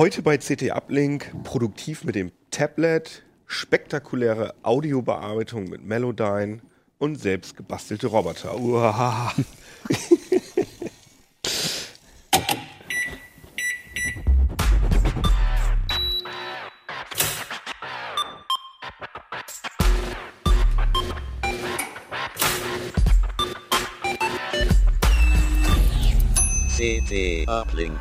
Heute bei CT Uplink produktiv mit dem Tablet, spektakuläre Audiobearbeitung mit Melodyne und selbst gebastelte Roboter. Uah. CT Uplink.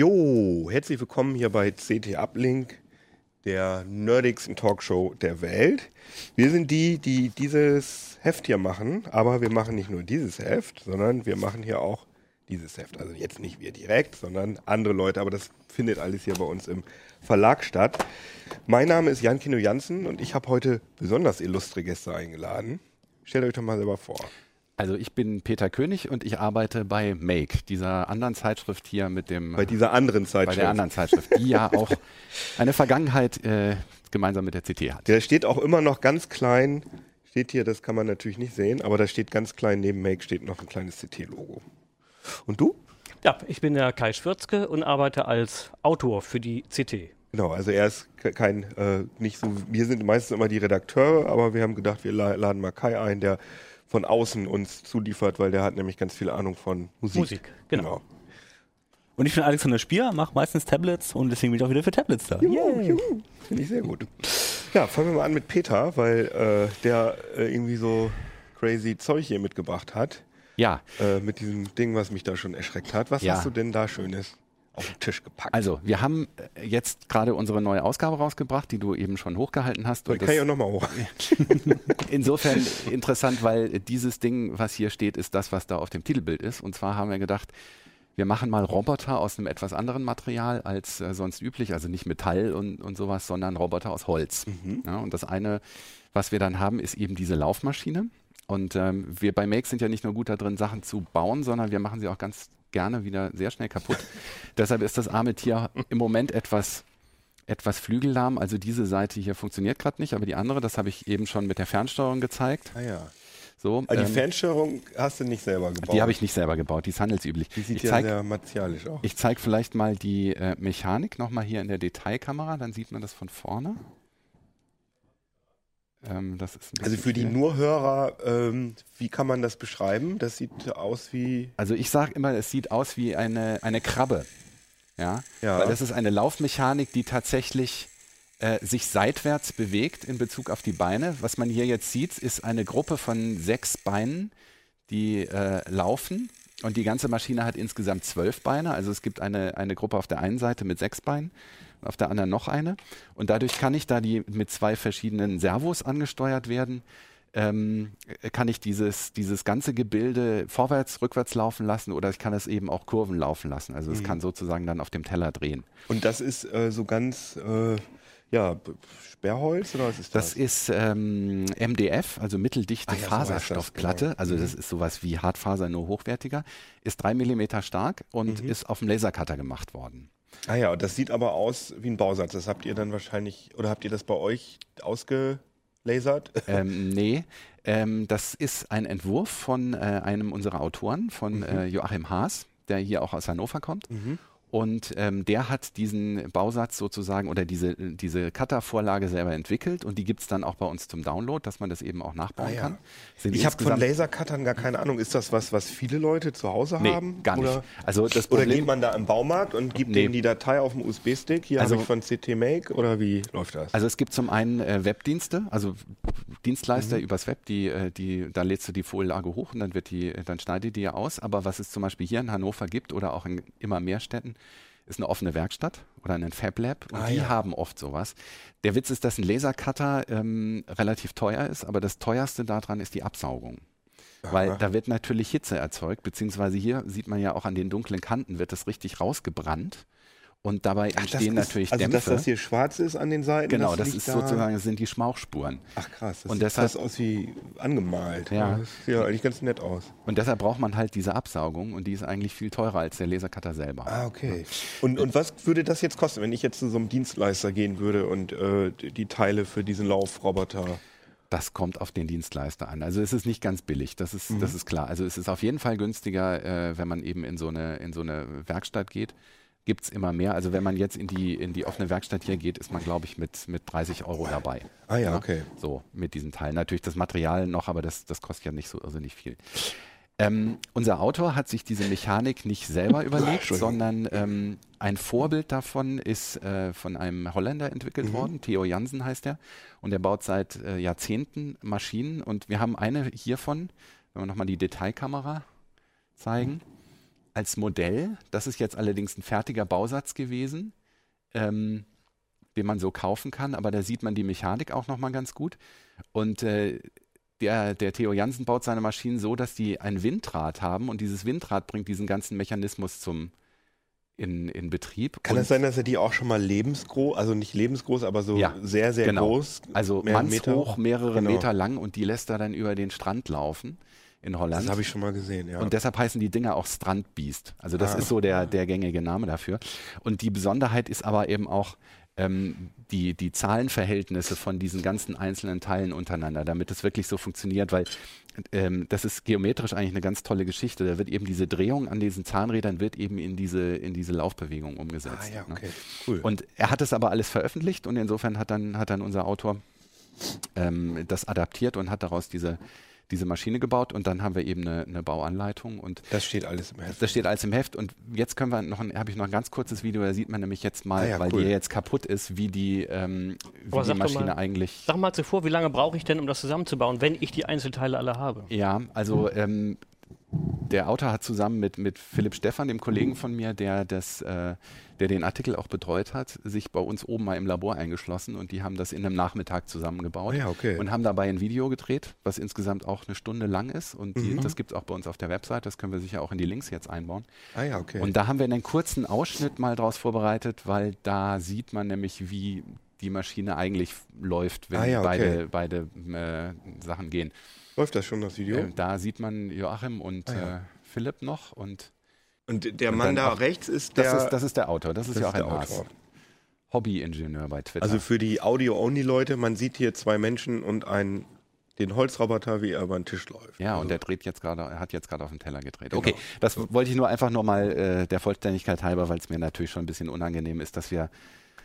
Jo, herzlich willkommen hier bei CT Uplink, der nerdigsten Talkshow der Welt. Wir sind die, die dieses Heft hier machen, aber wir machen nicht nur dieses Heft, sondern wir machen hier auch dieses Heft. Also jetzt nicht wir direkt, sondern andere Leute, aber das findet alles hier bei uns im Verlag statt. Mein Name ist Jan Kino Jansen und ich habe heute besonders illustre Gäste eingeladen. Stellt euch doch mal selber vor. Also ich bin Peter König und ich arbeite bei Make, dieser anderen Zeitschrift hier mit dem. Bei dieser anderen Zeitschrift. Bei der anderen Zeitschrift, die ja auch eine Vergangenheit äh, gemeinsam mit der CT hat. Der steht auch immer noch ganz klein, steht hier, das kann man natürlich nicht sehen, aber da steht ganz klein neben Make steht noch ein kleines CT-Logo. Und du? Ja, ich bin der Kai Schwürzke und arbeite als Autor für die CT. Genau, also er ist kein, äh, nicht so, wir sind meistens immer die Redakteure, aber wir haben gedacht, wir laden mal Kai ein, der von außen uns zuliefert, weil der hat nämlich ganz viel Ahnung von Musik. Musik, genau. genau. Und ich bin Alexander Spier, mache meistens Tablets und deswegen bin ich auch wieder für Tablets da. Juhu, juhu. Finde ich sehr gut. Ja, fangen wir mal an mit Peter, weil äh, der äh, irgendwie so crazy Zeug hier mitgebracht hat. Ja. Äh, mit diesem Ding, was mich da schon erschreckt hat. Was ja. hast du denn da Schönes? Auf den Tisch gepackt. Also, wir haben äh, jetzt gerade unsere neue Ausgabe rausgebracht, die du eben schon hochgehalten hast. Und kann ich auch nochmal hoch. Insofern interessant, weil dieses Ding, was hier steht, ist das, was da auf dem Titelbild ist. Und zwar haben wir gedacht, wir machen mal Roboter aus einem etwas anderen Material als äh, sonst üblich, also nicht Metall und, und sowas, sondern Roboter aus Holz. Mhm. Ja, und das eine, was wir dann haben, ist eben diese Laufmaschine. Und ähm, wir bei Make sind ja nicht nur gut da drin, Sachen zu bauen, sondern wir machen sie auch ganz gerne wieder sehr schnell kaputt. Deshalb ist das arme Tier im Moment etwas etwas flügellahm. Also diese Seite hier funktioniert gerade nicht, aber die andere, das habe ich eben schon mit der Fernsteuerung gezeigt. Ah ja. So, die ähm, Fernsteuerung hast du nicht selber gebaut? Die habe ich nicht selber gebaut, die ist handelsüblich. Die sieht ich ja zeig, sehr martialisch aus. Ich zeige vielleicht mal die äh, Mechanik nochmal hier in der Detailkamera, dann sieht man das von vorne. Ähm, also für die Nurhörer, ähm, wie kann man das beschreiben? Das sieht aus wie. Also ich sage immer, es sieht aus wie eine, eine Krabbe. Ja? ja. Weil das ist eine Laufmechanik, die tatsächlich äh, sich seitwärts bewegt in Bezug auf die Beine. Was man hier jetzt sieht, ist eine Gruppe von sechs Beinen, die äh, laufen. Und die ganze Maschine hat insgesamt zwölf Beine. Also es gibt eine, eine Gruppe auf der einen Seite mit sechs Beinen auf der anderen noch eine. Und dadurch kann ich, da die mit zwei verschiedenen Servos angesteuert werden, ähm, kann ich dieses, dieses ganze Gebilde vorwärts, rückwärts laufen lassen oder ich kann es eben auch Kurven laufen lassen. Also es mhm. kann sozusagen dann auf dem Teller drehen. Und das ist äh, so ganz, äh, ja, Sperrholz oder was ist das? Das ist ähm, MDF, also mitteldichte ja, Faserstoffplatte. So genau. Also mhm. das ist sowas wie Hartfaser, nur hochwertiger. Ist drei Millimeter stark und mhm. ist auf dem Lasercutter gemacht worden. Ah ja, und das sieht aber aus wie ein Bausatz. Das habt ihr dann wahrscheinlich, oder habt ihr das bei euch ausgelasert? Ähm, nee, ähm, das ist ein Entwurf von äh, einem unserer Autoren, von mhm. äh, Joachim Haas, der hier auch aus Hannover kommt. Mhm. Und ähm, der hat diesen Bausatz sozusagen oder diese, diese Cutter-Vorlage selber entwickelt und die gibt es dann auch bei uns zum Download, dass man das eben auch nachbauen ah, ja. kann. Sind ich habe von Lasercuttern gar keine Ahnung. Ist das was, was viele Leute zu Hause nee, haben? Gar nicht. Oder, also das Problem, oder geht man da im Baumarkt und gibt nee. denen die Datei auf dem USB-Stick? Hier also, habe ich von CT Make oder wie läuft das? Also es gibt zum einen äh, Webdienste, also Dienstleister mhm. übers Web, die, äh, die, da lädst du die Vorlage hoch und dann wird die, dann schneidet die ja aus. Aber was es zum Beispiel hier in Hannover gibt oder auch in immer mehr Städten, ist eine offene Werkstatt oder ein Fab Lab und ah, die ja. haben oft sowas. Der Witz ist, dass ein Lasercutter ähm, relativ teuer ist, aber das teuerste daran ist die Absaugung. Aha. Weil da wird natürlich Hitze erzeugt, beziehungsweise hier sieht man ja auch an den dunklen Kanten wird das richtig rausgebrannt. Und dabei Ach, entstehen ist, natürlich also Dämpfe. dass das hier schwarz ist an den Seiten? Genau, das, das ist da sozusagen, das sind die Schmauchspuren. Ach krass, das und sieht deshalb, aus wie angemalt. Ja. Das sieht ja eigentlich ganz nett aus. Und deshalb braucht man halt diese Absaugung und die ist eigentlich viel teurer als der Lasercutter selber. Ah, okay. Und, und was würde das jetzt kosten, wenn ich jetzt zu so einem Dienstleister gehen würde und äh, die Teile für diesen Laufroboter Das kommt auf den Dienstleister an. Also es ist nicht ganz billig, das ist, mhm. das ist klar. Also es ist auf jeden Fall günstiger, äh, wenn man eben in so eine, in so eine Werkstatt geht. Gibt es immer mehr. Also wenn man jetzt in die, in die offene Werkstatt hier geht, ist man, glaube ich, mit, mit 30 Euro dabei. Ah ja, okay. So, mit diesem Teil. Natürlich das Material noch, aber das, das kostet ja nicht so nicht viel. Ähm, unser Autor hat sich diese Mechanik nicht selber überlegt, sondern ähm, ein Vorbild davon ist äh, von einem Holländer entwickelt mhm. worden. Theo Jansen heißt er. Und er baut seit äh, Jahrzehnten Maschinen. Und wir haben eine hiervon, wenn wir nochmal die Detailkamera zeigen, mhm. Als Modell. Das ist jetzt allerdings ein fertiger Bausatz gewesen. Ähm, den man so kaufen kann, aber da sieht man die Mechanik auch nochmal ganz gut. Und äh, der, der Theo Jansen baut seine Maschinen so, dass die ein Windrad haben und dieses Windrad bringt diesen ganzen Mechanismus zum in, in Betrieb. Kann es das sein, dass er die auch schon mal lebensgroß, also nicht lebensgroß, aber so ja, sehr, sehr genau. groß? Also mannshoch, mehrere genau. Meter lang und die lässt er dann über den Strand laufen in Holland. Das habe ich schon mal gesehen, ja. Und deshalb heißen die Dinger auch Strandbeast. Also das ah. ist so der, der gängige Name dafür. Und die Besonderheit ist aber eben auch, ähm, die, die Zahlenverhältnisse von diesen ganzen einzelnen Teilen untereinander, damit es wirklich so funktioniert, weil ähm, das ist geometrisch eigentlich eine ganz tolle Geschichte. Da wird eben diese Drehung an diesen Zahnrädern wird eben in diese, in diese Laufbewegung umgesetzt. Ah, ja, ne? okay. Ne? Cool. Und er hat es aber alles veröffentlicht und insofern hat dann, hat dann unser Autor ähm, das adaptiert und hat daraus diese, diese Maschine gebaut und dann haben wir eben eine, eine, Bauanleitung und das steht alles im Heft. Das steht alles im Heft und jetzt können wir noch habe ich noch ein ganz kurzes Video, da sieht man nämlich jetzt mal, ah ja, weil cool. die jetzt kaputt ist, wie die, ähm, wie die Maschine mal, eigentlich. Sag mal zuvor, wie lange brauche ich denn, um das zusammenzubauen, wenn ich die Einzelteile alle habe? Ja, also ähm, der Autor hat zusammen mit, mit Philipp Stephan, dem Kollegen von mir, der, das, äh, der den Artikel auch betreut hat, sich bei uns oben mal im Labor eingeschlossen und die haben das in einem Nachmittag zusammengebaut ja, okay. und haben dabei ein Video gedreht, was insgesamt auch eine Stunde lang ist und die, mhm. das gibt es auch bei uns auf der Website, das können wir sicher auch in die Links jetzt einbauen. Ah ja, okay. Und da haben wir einen kurzen Ausschnitt mal draus vorbereitet, weil da sieht man nämlich, wie die Maschine eigentlich läuft, wenn ah ja, okay. beide, beide äh, Sachen gehen. Läuft das schon, das Video? Äh, da sieht man Joachim und ah, ja. äh, Philipp noch. Und, und der und Mann da auch, rechts ist der. Das ist, das ist der Autor, das ist das Joachim Haas. Hobby-Ingenieur bei Twitter. Also für die Audio-Only-Leute, man sieht hier zwei Menschen und einen den Holzroboter, wie er über den Tisch läuft. Ja, also. und er dreht jetzt gerade, er hat jetzt gerade auf den Teller gedreht. Genau. Okay, das wollte ich nur einfach nochmal äh, der Vollständigkeit halber, weil es mir natürlich schon ein bisschen unangenehm ist, dass wir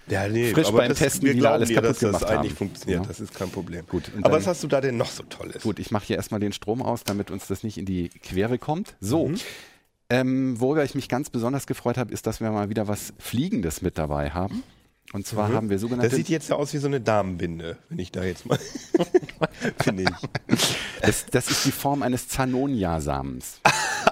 ja, nee, frisch beim das, Testen wieder alles dir, kaputt dass gemacht das haben. eigentlich funktioniert. Ja. Das ist kein Problem. Gut. Aber was hast du da denn noch so Tolles? Gut, ich mache hier erstmal den Strom aus, damit uns das nicht in die Quere kommt. So. Mhm. Ähm, worüber ich mich ganz besonders gefreut habe, ist, dass wir mal wieder was Fliegendes mit dabei haben. Und zwar mhm. haben wir sogenannte. Das sieht jetzt aus wie so eine Damenbinde, wenn ich da jetzt mal. Finde ich. Das, das, ist die Form eines Zanonia-Samens.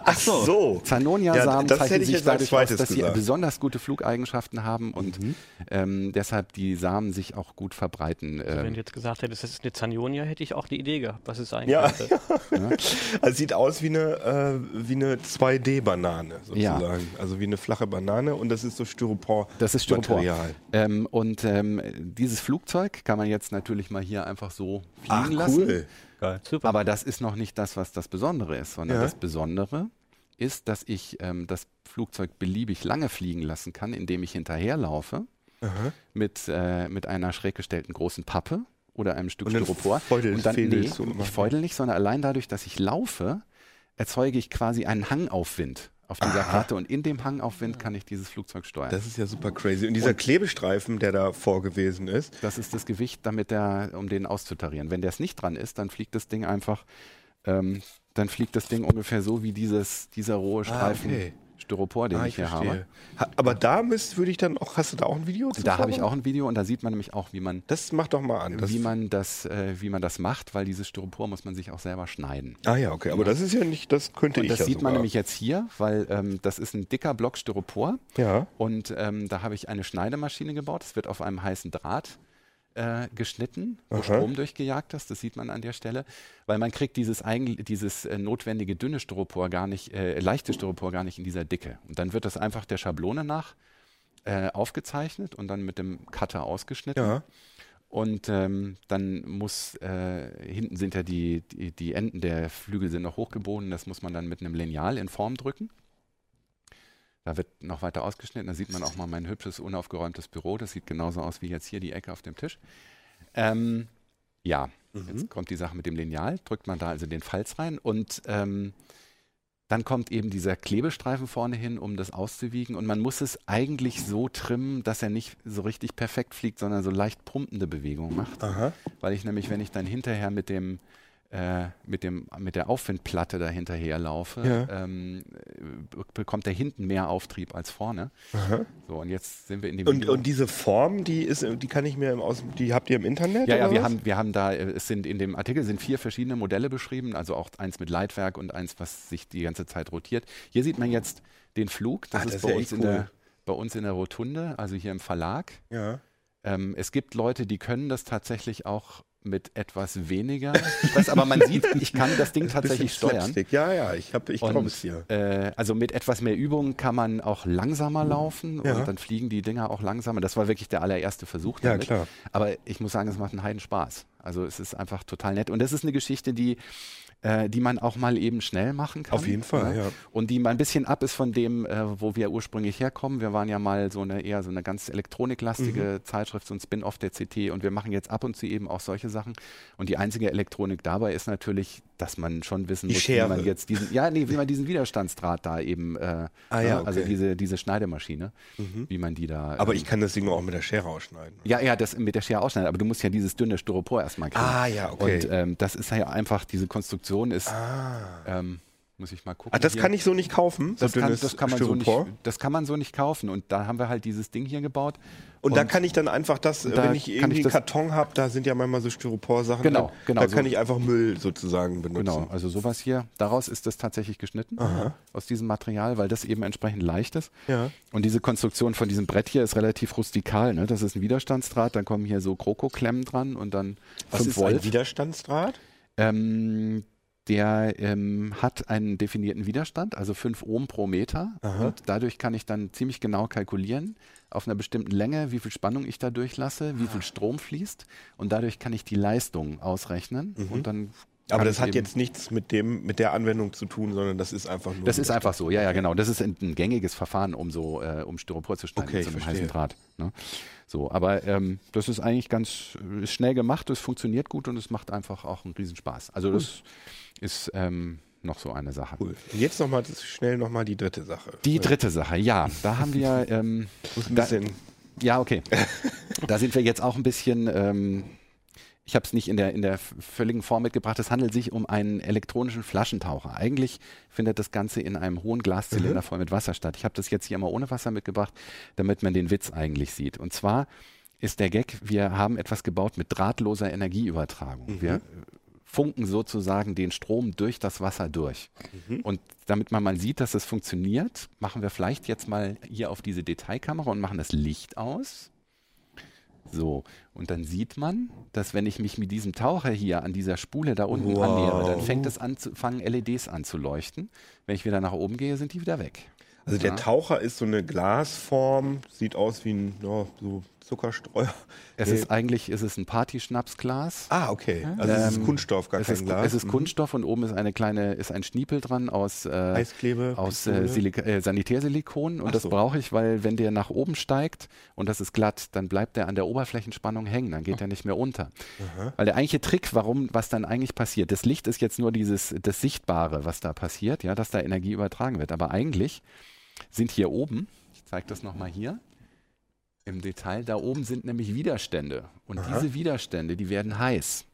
Ach so. so. Zanonia-Samen ja, zeichnen sich dadurch aus, dass sie besonders gute Flugeigenschaften haben und mhm. ähm, deshalb die Samen sich auch gut verbreiten. Also wenn ähm. du jetzt gesagt hättest, das ist eine Zanonia, hätte ich auch die Idee gehabt, was es sein ja. könnte. ja. Also sieht aus wie eine, äh, wie eine 2D-Banane sozusagen. Ja. Also wie eine flache Banane und das ist so Styropor. Das ist Styropor. Ähm, und ähm, dieses Flugzeug kann man jetzt natürlich mal hier einfach so fliegen Ach, cool. lassen. Geil. Super. Aber das ist noch nicht das, was das Besondere ist, sondern ja. das Besondere ist, dass ich ähm, das Flugzeug beliebig lange fliegen lassen kann, indem ich hinterherlaufe mit, äh, mit einer schräg gestellten großen Pappe oder einem Stück und Styropor. Und dann, nee, ich feudel nicht, sondern allein dadurch, dass ich laufe, erzeuge ich quasi einen Hangaufwind auf dieser Aha. Karte und in dem Hangaufwind kann ich dieses Flugzeug steuern. Das ist ja super crazy. Und dieser und Klebestreifen, der da vorgewesen ist. Das ist das Gewicht, damit der, um den auszutarieren. Wenn der es nicht dran ist, dann fliegt das Ding einfach, ähm, dann fliegt das Ding ungefähr so wie dieses, dieser rohe ah, Streifen. Ah, okay. Styropor, den ah, ich, ich hier habe. Aber da müsst, würde ich dann auch, hast du da auch ein Video? Da habe ich auch ein Video und da sieht man nämlich auch, wie man. Das macht doch mal an. Wie man das, äh, wie man das macht, weil dieses Styropor muss man sich auch selber schneiden. Ah ja, okay. Aber ja. das ist ja nicht, das könnte und ich das ja sieht sogar. man nämlich jetzt hier, weil ähm, das ist ein dicker Block Styropor. Ja. Und ähm, da habe ich eine Schneidemaschine gebaut. Es wird auf einem heißen Draht äh, geschnitten, wo Aha. Strom durchgejagt ist. Das sieht man an der Stelle, weil man kriegt dieses, dieses äh, notwendige dünne Styropor gar nicht, äh, leichte Styropor gar nicht in dieser Dicke. Und dann wird das einfach der Schablone nach äh, aufgezeichnet und dann mit dem Cutter ausgeschnitten. Ja. Und ähm, dann muss, äh, hinten sind ja die, die, die Enden der Flügel sind noch hochgebogen, das muss man dann mit einem Lineal in Form drücken. Da wird noch weiter ausgeschnitten. Da sieht man auch mal mein hübsches, unaufgeräumtes Büro. Das sieht genauso aus wie jetzt hier die Ecke auf dem Tisch. Ähm, ja, Mhm. Jetzt kommt die Sache mit dem Lineal, drückt man da also den Falz rein und ähm, dann kommt eben dieser Klebestreifen vorne hin, um das auszuwiegen. Und man muss es eigentlich so trimmen, dass er nicht so richtig perfekt fliegt, sondern so leicht pumpende Bewegungen macht. Aha. Weil ich nämlich, wenn ich dann hinterher mit dem äh, mit, dem, mit der Aufwindplatte dahinterher laufe, ja. ähm, bekommt er hinten mehr Auftrieb als vorne. Aha. So, und jetzt sind wir in dem und, und, diese Form, die ist, die kann ich mir im Aus die habt ihr im Internet? Ja, ja, wir haben, wir haben da, äh, es sind in dem Artikel sind vier verschiedene Modelle beschrieben, also auch eins mit Leitwerk und eins, was sich die ganze Zeit rotiert. Hier sieht man jetzt den Flug, das, ah, das ist, bei, uns cool. in der, bei uns in der Rotunde, also hier im Verlag. Ja. Ähm, es gibt Leute, die können das tatsächlich auch mit etwas weniger Stress, aber man sieht, ich kann das Ding tatsächlich steuern. Ja, ja, ich, hab, ich glaube es hier. Äh, also mit etwas mehr Übung kann man auch langsamer laufen ja. und dann fliegen die Dinger auch langsamer. Das war wirklich der allererste Versuch. Damit. Ja, klar. Aber ich muss sagen, es macht einen Heiden Spaß. Also es ist einfach total nett. Und das ist eine Geschichte, die äh, die man auch mal eben schnell machen kann. Auf jeden Fall, ne? ja. Und die mal ein bisschen ab ist von dem, äh, wo wir ursprünglich herkommen. Wir waren ja mal so eine eher so eine ganz elektroniklastige mhm. Zeitschrift, so ein Spin-off der CT und wir machen jetzt ab und zu eben auch solche Sachen. Und die einzige Elektronik dabei ist natürlich, dass man schon wissen muss, wie man jetzt diesen, ja, nee, wie man diesen Widerstandsdraht da eben, äh, ah, ja, ne, also okay. diese, diese Schneidemaschine, mhm. wie man die da. Aber ähm, ich kann das Ding auch mit der Schere ausschneiden. Ja, ja, das mit der Schere ausschneiden, aber du musst ja dieses dünne Styropor erstmal kriegen. Ah, ja, okay. Und ähm, das ist ja einfach, diese Konstruktion ist. Ah ähm, muss ich mal gucken. Ah, das hier. kann ich so nicht kaufen. Das, so kann, das, kann, man so nicht, das kann man so nicht kaufen. Und da haben wir halt dieses Ding hier gebaut. Und, und da kann ich dann einfach das, da wenn ich irgendwie ich Karton habe, da sind ja manchmal so Styropor-Sachen. Genau, drin, genau. Da so kann ich einfach Müll sozusagen benutzen. Genau, also sowas hier. Daraus ist das tatsächlich geschnitten, Aha. aus diesem Material, weil das eben entsprechend leicht ist. Ja. Und diese Konstruktion von diesem Brett hier ist relativ rustikal. Ne? Das ist ein Widerstandsdraht, dann kommen hier so Kroko-Klemmen dran und dann Was 5 ist Volt. ein Widerstandsdraht? Ähm, der ähm, hat einen definierten Widerstand, also 5 Ohm pro Meter. Aha. Und dadurch kann ich dann ziemlich genau kalkulieren, auf einer bestimmten Länge, wie viel Spannung ich da durchlasse, wie viel ah. Strom fließt. Und dadurch kann ich die Leistung ausrechnen. Mhm. Und dann aber das hat jetzt nichts mit dem, mit der Anwendung zu tun, sondern das ist einfach nur. Das ist einfach so, ja, ja, genau. Das ist ein, ein gängiges Verfahren, um so, äh, um Styropor zu schneiden okay, mit so einem heißen Draht. Ne? So, aber ähm, das ist eigentlich ganz ist schnell gemacht, es funktioniert gut und es macht einfach auch einen Riesenspaß. Also das cool. ist ähm, noch so eine Sache. Cool. Jetzt noch mal schnell nochmal die dritte Sache. Die dritte Sache, ja. Da haben wir ähm, ein bisschen. Da, ja, okay. da sind wir jetzt auch ein bisschen. Ich habe es nicht in der, in der völligen Form mitgebracht. Es handelt sich um einen elektronischen Flaschentaucher. Eigentlich findet das Ganze in einem hohen Glaszylinder mhm. voll mit Wasser statt. Ich habe das jetzt hier immer ohne Wasser mitgebracht, damit man den Witz eigentlich sieht. Und zwar ist der Gag, wir haben etwas gebaut mit drahtloser Energieübertragung. Mhm. Wir funken sozusagen den Strom durch das Wasser durch. Mhm. Und damit man mal sieht, dass es funktioniert, machen wir vielleicht jetzt mal hier auf diese Detailkamera und machen das Licht aus. So, und dann sieht man, dass wenn ich mich mit diesem Taucher hier an dieser Spule da unten wow. annähere, dann fängt es an zu, fangen LEDs an zu leuchten. Wenn ich wieder nach oben gehe, sind die wieder weg. Also ja. der Taucher ist so eine Glasform, sieht aus wie ein ja, so Zuckerstreuer. Es nee. ist eigentlich ist es ein Partyschnapsglas. Ah, okay. Also ähm, es ist ähm, Kunststoff, gar kein ist, Glas. Es ist mhm. Kunststoff und oben ist eine kleine, ist ein Schniepel dran aus, äh, Eisklebe, aus äh, äh, Sanitärsilikon. Und Ach das so. brauche ich, weil wenn der nach oben steigt und das ist glatt, dann bleibt der an der Oberflächenspannung hängen, dann geht oh. er nicht mehr unter. Aha. Weil der eigentliche Trick, warum, was dann eigentlich passiert, das Licht ist jetzt nur dieses, das Sichtbare, was da passiert, ja, dass da Energie übertragen wird. Aber eigentlich sind hier oben, ich zeige das nochmal hier, im Detail. Da oben sind nämlich Widerstände. Und Aha. diese Widerstände, die werden heiß.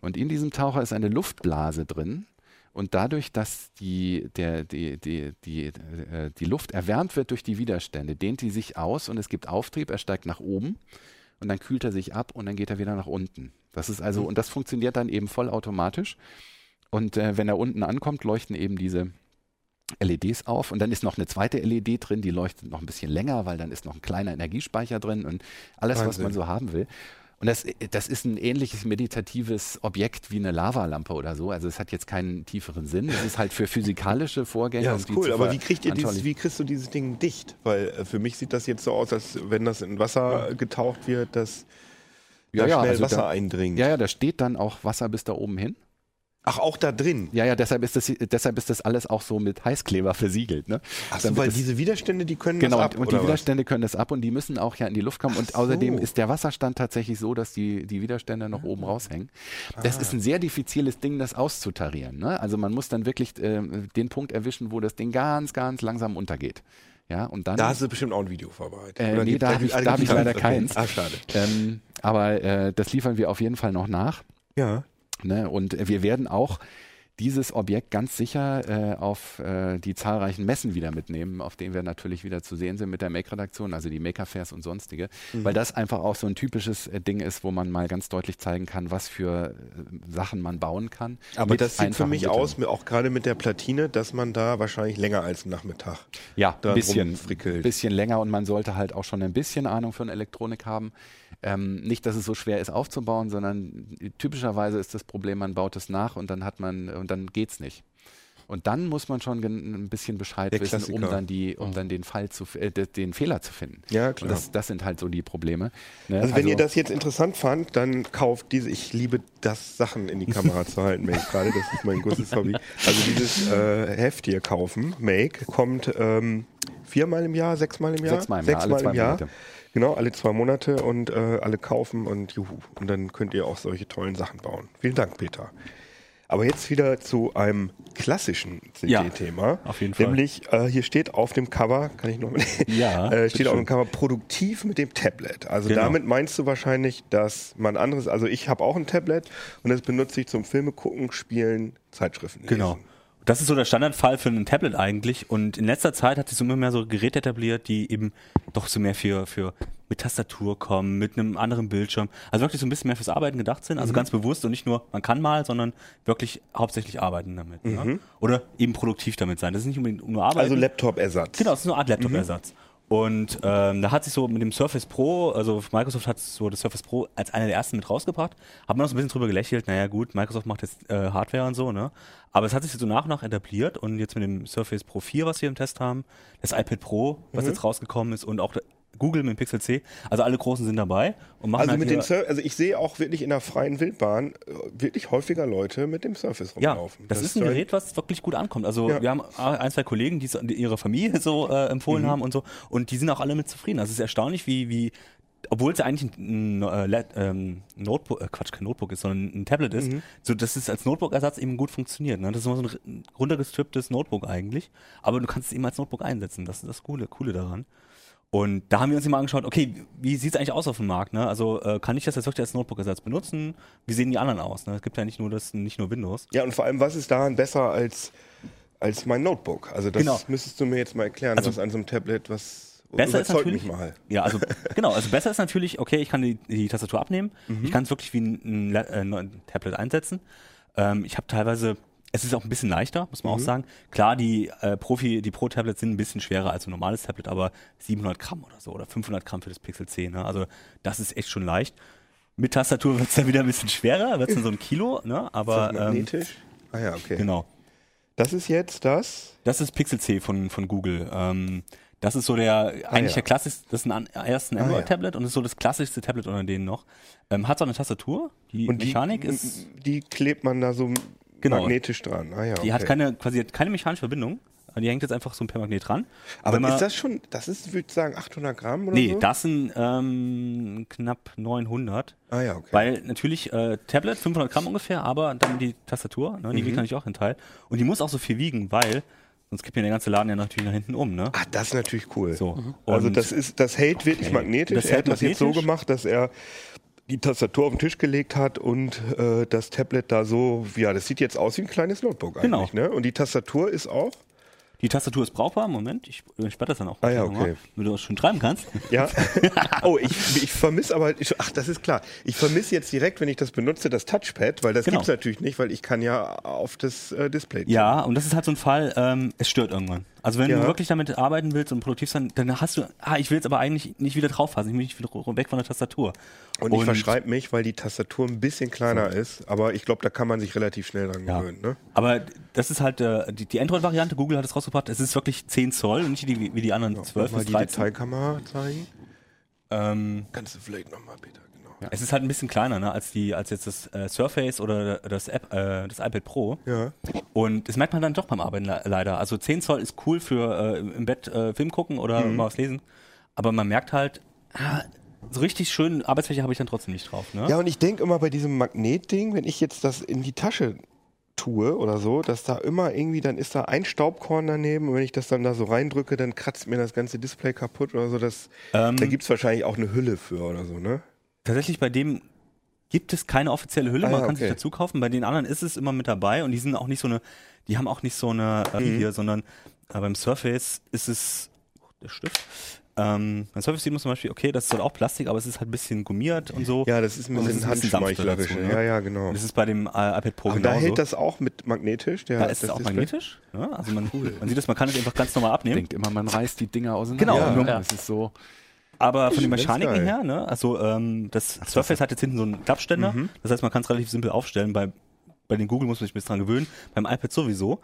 Und in diesem Taucher ist eine Luftblase drin. Und dadurch, dass die, der, die, die, die, äh, die Luft erwärmt wird durch die Widerstände, dehnt die sich aus und es gibt Auftrieb, er steigt nach oben und dann kühlt er sich ab und dann geht er wieder nach unten. Das ist also, mhm. und das funktioniert dann eben vollautomatisch. Und äh, wenn er unten ankommt, leuchten eben diese, LEDs auf und dann ist noch eine zweite LED drin, die leuchtet noch ein bisschen länger, weil dann ist noch ein kleiner Energiespeicher drin und alles, Wahnsinn. was man so haben will. Und das, das ist ein ähnliches meditatives Objekt wie eine Lavalampe oder so. Also es hat jetzt keinen tieferen Sinn. Es ist halt für physikalische Vorgänge. Ja, ist cool. Aber wie, kriegt ihr dieses, wie kriegst du dieses Ding dicht? Weil äh, für mich sieht das jetzt so aus, als wenn das in Wasser getaucht wird, dass ja, da schnell also Wasser da, eindringt. Ja, ja, da steht dann auch Wasser bis da oben hin. Ach, auch da drin? Ja, ja, deshalb ist das, deshalb ist das alles auch so mit Heißkleber versiegelt. Ne? Ach so, weil das, diese Widerstände, die können genau, das ab, Genau, und die Widerstände können das ab und die müssen auch ja in die Luft kommen. Ach und außerdem so. ist der Wasserstand tatsächlich so, dass die, die Widerstände noch ah. oben raushängen. Das ah. ist ein sehr diffiziles Ding, das auszutarieren. Ne? Also man muss dann wirklich äh, den Punkt erwischen, wo das Ding ganz, ganz langsam untergeht. Ja, und dann, da hast du bestimmt auch ein Video vorbereitet. Äh, nee, da habe ich, hab ich leider keins. Ah, schade. Ähm, aber äh, das liefern wir auf jeden Fall noch nach. Ja. Ne? Und wir werden auch dieses Objekt ganz sicher äh, auf äh, die zahlreichen Messen wieder mitnehmen, auf denen wir natürlich wieder zu sehen sind mit der Make-Redaktion, also die Maker-Fairs und sonstige, mhm. weil das einfach auch so ein typisches äh, Ding ist, wo man mal ganz deutlich zeigen kann, was für äh, Sachen man bauen kann. Aber das sieht für mich Mitteln. aus, auch gerade mit der Platine, dass man da wahrscheinlich länger als einen Nachmittag ja, ein bisschen, bisschen länger und man sollte halt auch schon ein bisschen Ahnung von Elektronik haben. Ähm, nicht, dass es so schwer ist aufzubauen, sondern typischerweise ist das Problem, man baut es nach und dann hat man und dann geht's nicht. Und dann muss man schon ein bisschen Bescheid Der wissen, um dann die, um dann den Fall zu, äh, den Fehler zu finden. Ja, klar. Und das, das sind halt so die Probleme. Ne? Also, wenn also, ihr das jetzt interessant fand, dann kauft diese. Ich liebe das, Sachen in die Kamera zu halten, Make gerade. Das ist mein großes Hobby. Also dieses äh, Heft hier kaufen, Make, kommt ähm, viermal im Jahr, sechsmal im Jahr, sechsmal im Jahr, sechsmal im Jahr. Genau, alle zwei Monate und äh, alle kaufen und juhu. Und dann könnt ihr auch solche tollen Sachen bauen. Vielen Dank, Peter. Aber jetzt wieder zu einem klassischen CD-Thema. Ja, auf jeden Fall. Nämlich, äh, hier steht auf dem Cover, kann ich noch mal, ja, äh, steht auf dem Cover produktiv mit dem Tablet. Also genau. damit meinst du wahrscheinlich, dass man anderes, also ich habe auch ein Tablet und das benutze ich zum Filme gucken, spielen, Zeitschriften lesen. Genau. Das ist so der Standardfall für ein Tablet eigentlich. Und in letzter Zeit hat sich so immer mehr so Geräte etabliert, die eben doch so mehr für, für mit Tastatur kommen, mit einem anderen Bildschirm. Also wirklich so ein bisschen mehr fürs Arbeiten gedacht sind. Also mhm. ganz bewusst und nicht nur, man kann mal, sondern wirklich hauptsächlich arbeiten damit. Mhm. Ja? Oder eben produktiv damit sein. Das ist nicht unbedingt nur Arbeiten. Also Laptop-Ersatz. Genau, das ist eine Art Laptop-Ersatz. Mhm. Und ähm, da hat sich so mit dem Surface Pro, also Microsoft hat so das Surface Pro als einer der ersten mit rausgebracht, hat man noch so ein bisschen drüber gelächelt, naja gut, Microsoft macht jetzt äh, Hardware und so, ne? Aber es hat sich so nach und nach etabliert und jetzt mit dem Surface Pro 4, was wir im Test haben, das iPad Pro, was mhm. jetzt rausgekommen ist und auch Google mit dem Pixel C. Also alle Großen sind dabei und machen also halt mit den Sur also ich sehe auch wirklich in der freien Wildbahn äh, wirklich häufiger Leute mit dem Surface rumlaufen. Ja, das, das ist ein Gerät, was wirklich gut ankommt. Also ja. wir haben ein, zwei Kollegen, die ihre Familie so äh, empfohlen mhm. haben und so und die sind auch alle mit zufrieden. Also es ist erstaunlich, wie, wie obwohl es ja eigentlich ein, ein äh, ähm, Notebook, äh, Quatsch, kein Notebook ist, sondern ein Tablet ist, mhm. so dass es als Notebook-Ersatz eben gut funktioniert. Ne? Das ist immer so ein runtergestripptes Notebook eigentlich, aber du kannst es eben als Notebook einsetzen. Das ist das Coole, Coole daran. Und da haben wir uns immer angeschaut, okay, wie sieht es eigentlich aus auf dem Markt? Ne? Also äh, kann ich das jetzt wirklich als Notebook-Ersatz benutzen? Wie sehen die anderen aus? Ne? Es gibt ja nicht nur das, nicht nur Windows. Ja, und vor allem, was ist daran besser als, als mein Notebook? Also das genau. müsstest du mir jetzt mal erklären, also, was an so einem Tablet, was besser ist natürlich, Ja, also genau, also besser ist natürlich, okay, ich kann die, die Tastatur abnehmen, mhm. ich kann es wirklich wie ein, ein, ein Tablet einsetzen. Ähm, ich habe teilweise es ist auch ein bisschen leichter, muss man mhm. auch sagen. Klar, die äh, Profi, die Pro-Tablets sind ein bisschen schwerer als ein normales Tablet, aber 700 Gramm oder so oder 500 Gramm für das Pixel 10. Ne? Also das ist echt schon leicht. Mit Tastatur wird es dann wieder ein bisschen schwerer, wird es dann so ein Kilo, ne? Aber das magnetisch? Ähm, ah ja, okay. Genau. Das ist jetzt das? Das ist Pixel C von, von Google. Ähm, das ist so der, ah, eigentlich ja. der klassischste, das ist ein ersten ah, Android-Tablet ja. und ist so das klassischste Tablet unter denen noch. Ähm, hat so eine Tastatur, die, und die Mechanik ist. Die klebt man da so genau. magnetisch dran. Ah, ja, okay. Die hat keine, quasi hat keine mechanische Verbindung. Die hängt jetzt einfach so per Magnet dran. Aber man, ist das schon, das ist, würde ich sagen, 800 Gramm oder nee, so? Nee, das sind ähm, knapp 900. Ah ja, okay. Weil natürlich äh, Tablet 500 Gramm ungefähr, aber dann die Tastatur, ne, die mhm. wiegt natürlich auch in Teil. Und die muss auch so viel wiegen, weil sonst kippt mir der ganze Laden ja natürlich nach hinten um. Ne? Ah, das ist natürlich cool. So. Mhm. Also das ist, das hält wirklich okay. magnetisch. Das er hat das jetzt so gemacht, dass er die Tastatur auf den Tisch gelegt hat und äh, das Tablet da so, ja, das sieht jetzt aus wie ein kleines Notebook genau. eigentlich. Genau. Ne? Und die Tastatur ist auch die Tastatur ist brauchbar. Moment, ich, sperre das dann auch. Ah ja, okay. Wenn du das schon schreiben kannst. Ja. Oh, ich, ich vermisse aber, ich, ach, das ist klar. Ich vermisse jetzt direkt, wenn ich das benutze, das Touchpad, weil das genau. es natürlich nicht, weil ich kann ja auf das äh, Display. Ja, und das ist halt so ein Fall, ähm, es stört irgendwann. Also wenn ja. du wirklich damit arbeiten willst und produktiv sein, dann hast du, ah, ich will jetzt aber eigentlich nicht wieder drauf fassen, ich will nicht wieder weg von der Tastatur. Und, und ich verschreibe mich, weil die Tastatur ein bisschen kleiner so. ist, aber ich glaube, da kann man sich relativ schnell dran ja. gewöhnen. Ne? Aber das ist halt äh, die, die Android-Variante, Google hat es rausgebracht, es ist wirklich 10 Zoll und nicht die, wie die anderen ja, 12 mal bis 13. die Detailkamera zeigen. Ähm, Kannst du vielleicht nochmal, Peter. Ja. Es ist halt ein bisschen kleiner, ne, als die, als jetzt das äh, Surface oder das App, äh, das iPad Pro. Ja. Und das merkt man dann doch beim Arbeiten leider. Also 10 Zoll ist cool für äh, im Bett äh, Film gucken oder mhm. mal was lesen. Aber man merkt halt, ah, so richtig schön Arbeitsfläche habe ich dann trotzdem nicht drauf. Ne? Ja, und ich denke immer bei diesem Magnetding, wenn ich jetzt das in die Tasche tue oder so, dass da immer irgendwie, dann ist da ein Staubkorn daneben und wenn ich das dann da so reindrücke, dann kratzt mir das ganze Display kaputt oder so. Das, ähm, da gibt es wahrscheinlich auch eine Hülle für oder so, ne? Tatsächlich bei dem gibt es keine offizielle Hülle, ah, man kann okay. sich dazu kaufen. Bei den anderen ist es immer mit dabei und die sind auch nicht so eine, die haben auch nicht so eine äh, mhm. hier, sondern äh, beim Surface ist es oh, der Stift. Ähm, beim Surface sieht man zum Beispiel, okay, das ist halt auch Plastik, aber es ist halt ein bisschen gummiert und so. Ja, das ist ein bisschen handschmeichlerisch. Ne? Ja, ja, genau. Das ist bei dem äh, iPad Pro Aber da hält das auch mit magnetisch? Der, da ist es auch Display? magnetisch. Ja, also man, cool. man sieht das, man kann es einfach ganz normal abnehmen. Denkt immer, man reißt die Dinger auseinander. Genau. Ja, ja. Das ist so. Aber von den Mechaniken her, ne, also ähm, das Ach, Surface hat jetzt hinten so einen Klappständer. Mhm. Das heißt, man kann es relativ simpel aufstellen. Bei, bei den Google muss man sich ein bisschen dran gewöhnen. Beim iPad sowieso.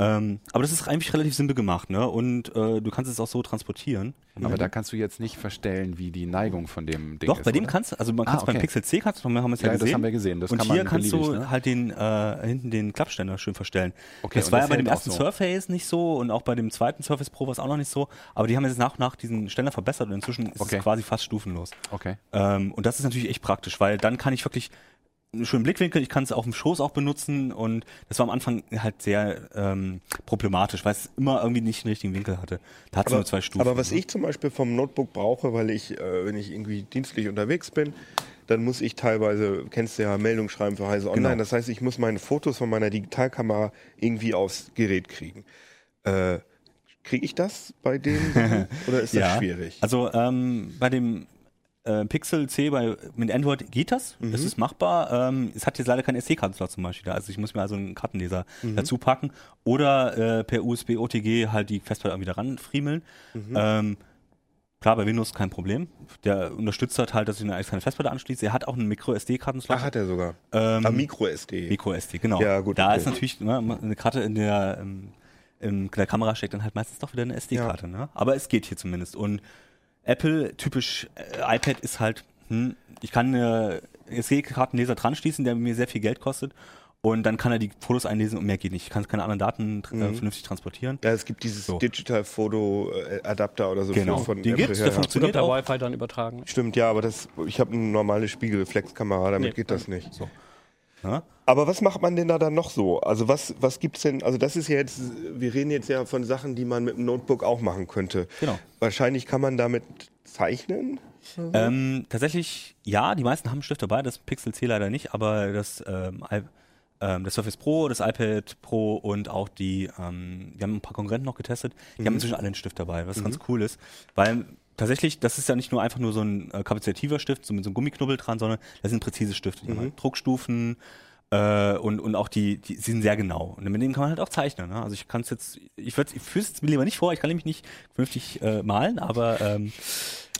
Ähm, aber das ist eigentlich relativ simpel gemacht, ne? Und äh, du kannst es auch so transportieren. Aber mhm. da kannst du jetzt nicht verstellen, wie die Neigung von dem Ding Doch, ist. Doch, bei dem oder? kannst du, also man kann es ah, okay. beim Pixel C kannst du, haben wir es ja, ja gesehen. das haben wir gesehen. Das und kann hier kannst du ne? halt den äh, hinten den Klappständer schön verstellen. Okay, das war das ja bei dem ersten so. Surface nicht so und auch bei dem zweiten Surface Pro war es auch noch nicht so. Aber die haben jetzt nach und nach diesen Ständer verbessert und inzwischen ist okay. es quasi fast stufenlos. Okay. Ähm, und das ist natürlich echt praktisch, weil dann kann ich wirklich einen schönen Blickwinkel, ich kann es auf dem Schoß auch benutzen und das war am Anfang halt sehr ähm, problematisch, weil es immer irgendwie nicht den richtigen Winkel hatte. Da hat es nur zwei Stufen. Aber was ne? ich zum Beispiel vom Notebook brauche, weil ich, äh, wenn ich irgendwie dienstlich unterwegs bin, dann muss ich teilweise, kennst du ja, Meldungen schreiben für Heise Online. Genau. Das heißt, ich muss meine Fotos von meiner Digitalkamera irgendwie aufs Gerät kriegen. Äh, Kriege ich das bei denen oder ist das ja. schwierig? Also ähm, bei dem äh, Pixel C bei, mit Android geht das, mhm. das ist machbar. Ähm, es hat jetzt leider keinen SD-Kartenslot zum Beispiel da, also ich muss mir also einen Kartenleser mhm. dazu packen oder äh, per USB OTG halt die Festplatte irgendwie daran friemeln. Mhm. Ähm, Klar, bei Windows kein Problem. Der unterstützt halt, dass ich eine externe Festplatte anschließe. Er hat auch einen Micro-SD-Kartenslot. Ach, hat er sogar. Ähm, ah, Micro-SD. Micro-SD, genau. Ja, gut. Da okay. ist natürlich ne, eine Karte in der, ähm, in der Kamera steckt dann halt meistens doch wieder eine SD-Karte. Ja. Ne? Aber es geht hier zumindest. Und Apple, typisch äh, iPad ist halt, hm, ich kann eine SD-Kartenleser dran schließen, der mir sehr viel Geld kostet. Und dann kann er die Fotos einlesen und mehr geht nicht. Ich kann keine anderen Daten äh, mhm. vernünftig transportieren. Ja, es gibt dieses so. Digital Photo äh, Adapter oder so genau. von Den gibt's, der funktioniert per Wi-Fi dann übertragen. Stimmt, ja, aber das, ich habe eine normale Spiegelreflexkamera, damit nee, geht das nicht. So. Ja? Aber was macht man denn da dann noch so? Also was, was gibt's denn, also das ist ja jetzt, wir reden jetzt ja von Sachen, die man mit dem Notebook auch machen könnte. Genau. Wahrscheinlich kann man damit zeichnen. Mhm. Ähm, tatsächlich, ja, die meisten haben einen Stift dabei, das Pixel C leider nicht, aber das, ähm, ähm, das Surface Pro, das iPad Pro und auch die, ähm, wir haben ein paar Konkurrenten noch getestet, die mhm. haben inzwischen alle einen Stift dabei, was mhm. ganz cool ist, weil tatsächlich, das ist ja nicht nur einfach nur so ein äh, kapazitiver Stift, so mit so einem Gummiknubbel dran, sondern das sind präzise Stifte, die mhm. haben Druckstufen, äh, und, und auch die, die sie sind sehr genau. Und mit denen kann man halt auch zeichnen. Ne? Also ich kann es jetzt, ich ich führe es mir lieber nicht vor, ich kann nämlich nicht vernünftig äh, malen, aber ähm,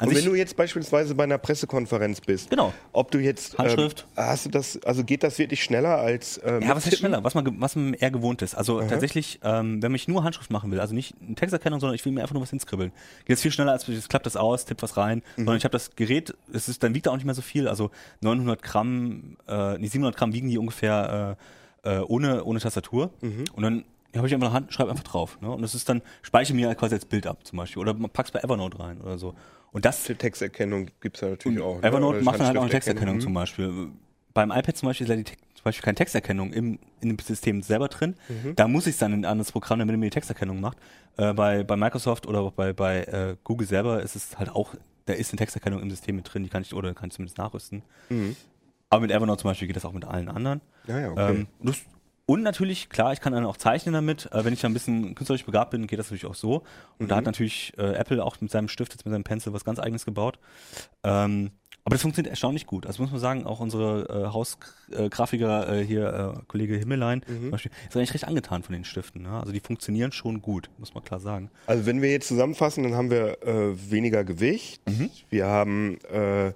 und wenn du jetzt beispielsweise bei einer Pressekonferenz bist, genau. ob du jetzt Handschrift, äh, hast du das, also geht das wirklich schneller als äh, Ja, was ist schneller? Was man, was man eher gewohnt ist. Also Aha. tatsächlich, ähm, wenn ich nur Handschrift machen will, also nicht eine Texterkennung, sondern ich will mir einfach nur was hinskribbeln, geht es viel schneller als ich klappt das aus, tipp was rein, mhm. sondern ich habe das Gerät, es ist, dann wiegt er auch nicht mehr so viel, also 900 Gramm, äh, nee, 700 Gramm wiegen die ungefähr äh, äh, ohne ohne Tastatur mhm. und dann habe ich einfach eine Hand, schreibe einfach drauf. Ne? Und das ist dann, speichere mir quasi als Bild ab zum Beispiel. Oder pack's bei Evernote rein oder so. Und das. Für Texterkennung gibt es ja natürlich auch. Ne? Evernote macht dann halt auch eine Texterkennung mhm. zum Beispiel. Beim iPad zum Beispiel ist ja die, zum Beispiel keine Texterkennung im, in dem System selber drin. Mhm. Da muss ich dann in ein anderes Programm, damit er mir die Texterkennung macht. Äh, bei, bei Microsoft oder bei, bei äh, Google selber ist es halt auch, da ist eine Texterkennung im System mit drin, die kann ich, oder kann ich zumindest nachrüsten. Mhm. Aber mit Evernote zum Beispiel geht das auch mit allen anderen. Ja, ja, okay. Ähm, das, und natürlich, klar, ich kann dann auch zeichnen damit. Äh, wenn ich da ein bisschen künstlerisch begabt bin, geht das natürlich auch so. Und mhm. da hat natürlich äh, Apple auch mit seinem Stift, jetzt mit seinem Pencil was ganz eigenes gebaut. Ähm, aber das funktioniert erstaunlich gut. Also muss man sagen, auch unsere äh, Hausgrafiker äh, hier, äh, Kollege Himmelein mhm. zum Beispiel, ist eigentlich recht angetan von den Stiften. Ne? Also die funktionieren schon gut, muss man klar sagen. Also wenn wir jetzt zusammenfassen, dann haben wir äh, weniger Gewicht. Mhm. Wir haben äh,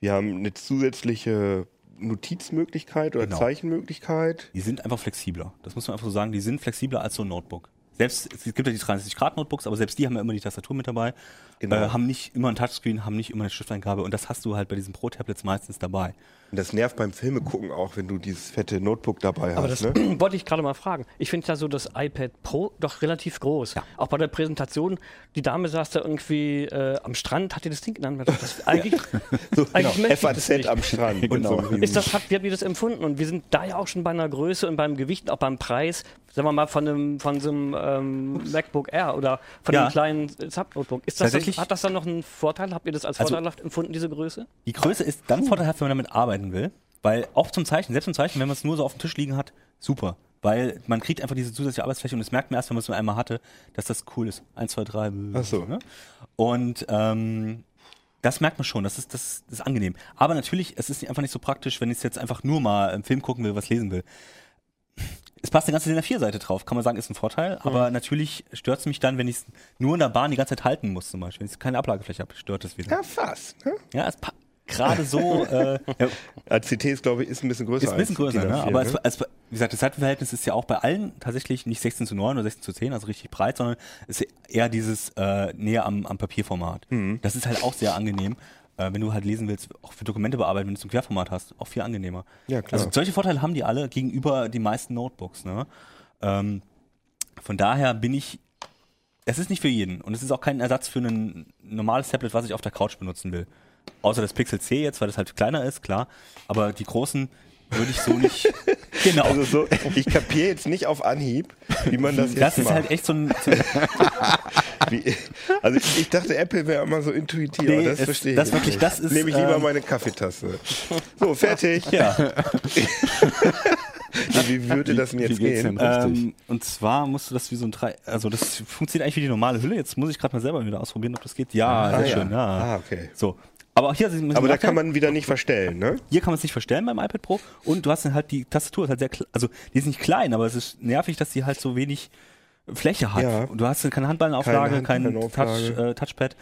wir haben eine zusätzliche Notizmöglichkeit oder genau. Zeichenmöglichkeit. Die sind einfach flexibler. Das muss man einfach so sagen. Die sind flexibler als so ein Notebook. selbst, es gibt ja die 63-Grad-Notebooks, aber selbst die haben ja immer die Tastatur mit dabei, genau. äh, haben nicht immer ein Touchscreen, haben nicht immer eine Stifteingabe und das hast du halt bei diesen Pro-Tablets meistens dabei. Und das nervt beim Filme gucken auch, wenn du dieses fette Notebook dabei Aber hast. das ne? wollte ich gerade mal fragen. Ich finde ja so das iPad Pro doch relativ groß. Ja. Auch bei der Präsentation, die Dame saß da irgendwie äh, am Strand, hat ihr das Ding genannt. Das eigentlich, so, eigentlich genau. FAZ am Strand. genau. So ist das, wie habt ihr das empfunden? Und wir sind da ja auch schon bei einer Größe und beim Gewicht, auch beim Preis, sagen wir mal, von, einem, von so einem ähm, MacBook Air oder von ja. einem kleinen Sub-Notebook. hat das dann noch einen Vorteil? Habt ihr das als also, vorteilhaft empfunden, diese Größe? Die Größe ist dann vorteilhaft, wenn man damit arbeiten will. Weil auch zum Zeichen, selbst zum Zeichen, wenn man es nur so auf dem Tisch liegen hat, super. Weil man kriegt einfach diese zusätzliche Arbeitsfläche und es merkt man erst, wenn man es nur einmal hatte, dass das cool ist. Eins, zwei, drei. Ach so. Ne? Und ähm, das merkt man schon, das ist, das, das ist angenehm. Aber natürlich, es ist einfach nicht so praktisch, wenn ich jetzt einfach nur mal einen Film gucken will, was lesen will. Es passt eine ganze DIN A4-Seite drauf, kann man sagen, ist ein Vorteil. Mhm. Aber natürlich stört es mich dann, wenn ich es nur in der Bahn die ganze Zeit halten muss, zum Beispiel. Wenn ich keine Ablagefläche habe, stört es wieder. Ja, fast. Ne? Ja, es passt gerade so. Äh, ja. CT ist, glaube ich, ist ein bisschen größer. Ist ein bisschen größer, ne? aber ne? Es, es, wie gesagt, das Seitenverhältnis ist ja auch bei allen tatsächlich nicht 16 zu 9 oder 16 zu 10, also richtig breit, sondern ist eher dieses äh, näher am, am Papierformat. Mhm. Das ist halt auch sehr angenehm. Äh, wenn du halt lesen willst, auch für Dokumente bearbeiten, wenn du es im Querformat hast, auch viel angenehmer. Ja, klar. Also solche Vorteile haben die alle gegenüber den meisten Notebooks. Ne? Ähm, von daher bin ich es ist nicht für jeden und es ist auch kein Ersatz für ein normales Tablet, was ich auf der Couch benutzen will. Außer das Pixel C jetzt, weil das halt kleiner ist, klar. Aber die großen würde ich so nicht. genau. Also so, ich kapiere jetzt nicht auf Anhieb, wie man das jetzt Das ist macht. halt echt so ein. So wie, also ich, ich, dachte, Apple wäre immer so intuitiv. Nee, das verstehe ich. Das wirklich, nicht. das ist. Nehme ich lieber ähm, meine Kaffeetasse. So, fertig. Ja. wie würde das denn jetzt gehen? Ähm, und zwar musst du das wie so ein drei, also das funktioniert eigentlich wie die normale Hülle. Jetzt muss ich gerade mal selber wieder ausprobieren, ob das geht. Ja, ah, sehr ja. schön. Ja. Ah, okay. So, aber hier Aber da kann man wieder nicht verstellen, ne? Hier kann man es nicht verstellen beim iPad Pro. Und du hast dann halt die Tastatur ist halt sehr, also die ist nicht klein, aber es ist nervig, dass sie halt so wenig Fläche hat. Ja. Du hast keine Handballenauflage, keine Hand, kein Touch, äh, Touchpad.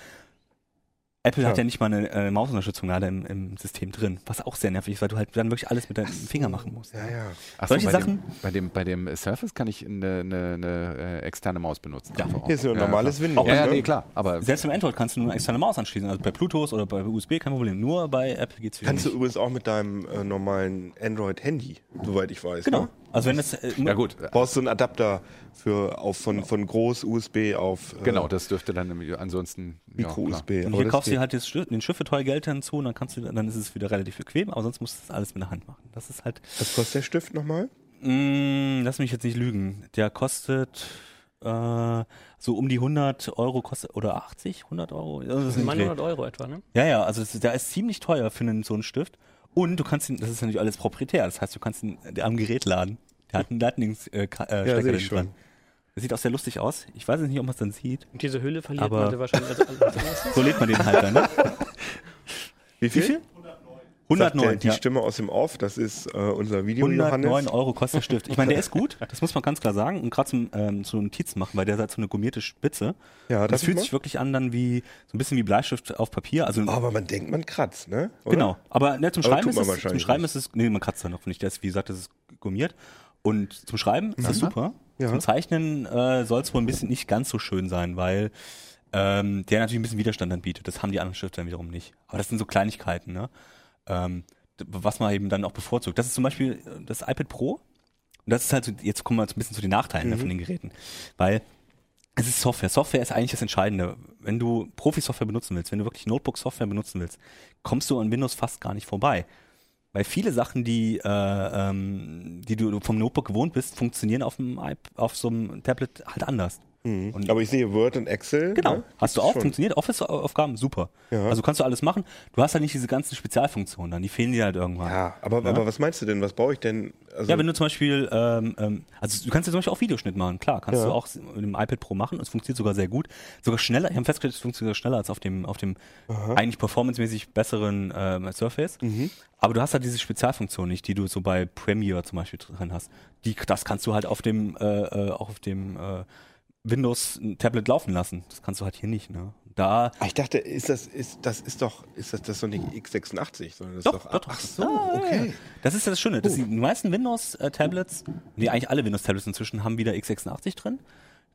Apple ja. hat ja nicht mal eine äh, Mausunterstützung gerade im, im, System drin, was auch sehr nervig ist, weil du halt dann wirklich alles mit deinem Finger machen musst. Ja, ja. Ach Solche so, bei Sachen. Dem, bei, dem, bei dem Surface kann ich eine, eine, eine äh, externe Maus benutzen. Ja, hier ist ein normales Windows. Ja, ja, nee, klar. Aber Selbst im Android kannst du nur eine externe Maus anschließen. Also bei Bluetooth oder bei USB kein Problem. Nur bei Apple geht es wieder. Kannst nicht. du übrigens auch mit deinem äh, normalen Android-Handy, soweit ich weiß. Genau. Ne? Also wenn es äh, ja gut, brauchst du einen Adapter für auf von von groß USB auf äh, genau, das dürfte dann ansonsten Micro ja, USB. Und hier kaufst du halt das, den Schiff für teuer Geld hinzu und dann kannst du dann ist es wieder relativ bequem, aber sonst musst du das alles mit der Hand machen. Das ist halt. Was kostet der Stift nochmal? Mm, lass mich jetzt nicht lügen. Der kostet äh, so um die 100 Euro kostet oder 80, 100 Euro. Also das sind 100 Euro etwa, ne? Ja, ja, also das, der ist ziemlich teuer für einen, so einen Stift. Und du kannst ihn, das ist natürlich alles proprietär, das heißt, du kannst ihn am Gerät laden. Der hat einen Lightning-Stecker äh, ja, drin. Das sieht auch sehr lustig aus. Ich weiß nicht, ob man es dann sieht. Und diese Hülle verliert aber man wahrscheinlich als, als So lädt man den halt dann, ne? Wie viel? Wie viel? 109. Der, die ja. Stimme aus dem Off, das ist äh, unser Video 109 Johannes. Euro kostet der Stift. Ich meine, der ist gut, das muss man ganz klar sagen. Und gerade zum ähm, so Notizen machen, weil der hat so eine gummierte Spitze. Ja, das fühlt sich wirklich an dann wie so ein bisschen wie Bleistift auf Papier. Also, aber man denkt, man kratzt, ne? Oder? Genau. Aber ne, zum Schreiben ist es, zum Schreiben ist es, nee, man kratzt da noch nicht. Der ist, wie gesagt, das ist gummiert. Und zum Schreiben ist das super. Ja. Zum Zeichnen äh, soll es wohl ein bisschen nicht ganz so schön sein, weil ähm, der natürlich ein bisschen Widerstand dann bietet. Das haben die anderen Stifte dann wiederum nicht. Aber das sind so Kleinigkeiten, ne? Ähm, was man eben dann auch bevorzugt. Das ist zum Beispiel äh, das iPad Pro. Und das ist halt, so, jetzt kommen wir ein bisschen zu den Nachteilen mhm. von den Geräten. Weil es ist Software. Software ist eigentlich das Entscheidende. Wenn du Profi-Software benutzen willst, wenn du wirklich Notebook-Software benutzen willst, kommst du an Windows fast gar nicht vorbei. Weil viele Sachen, die, äh, ähm, die du vom Notebook gewohnt bist, funktionieren auf, dem, auf so einem Tablet halt anders. Mhm. Aber ich sehe Word und Excel. Genau. Ne? Hast du auch, schon. funktioniert. Office-Aufgaben, super. Ja. Also kannst du alles machen. Du hast halt nicht diese ganzen Spezialfunktionen dann, die fehlen dir halt irgendwann. Ja, aber, ja? aber was meinst du denn? Was brauche ich denn? Also ja, wenn du zum Beispiel, ähm, ähm, also du kannst ja zum Beispiel auch Videoschnitt machen, klar, kannst ja. du auch mit dem iPad Pro machen. Es funktioniert sogar sehr gut. Sogar schneller, ich habe festgestellt, es funktioniert sogar schneller als auf dem, auf dem eigentlich performancemäßig besseren äh, Surface. Mhm. Aber du hast halt diese Spezialfunktion nicht, die du so bei Premiere zum Beispiel drin hast. Die, das kannst du halt auf dem, äh, äh auch auf dem äh, Windows ein Tablet laufen lassen. Das kannst du halt hier nicht, ne? Da ah, ich dachte, ist das, ist, das ist doch, ist das, das so eine x86, sondern das doch, ist doch, doch, ach, so, ah, okay. Das ist das Schöne. Das die meisten Windows-Tablets, nee, eigentlich alle Windows-Tablets inzwischen haben wieder x86 drin.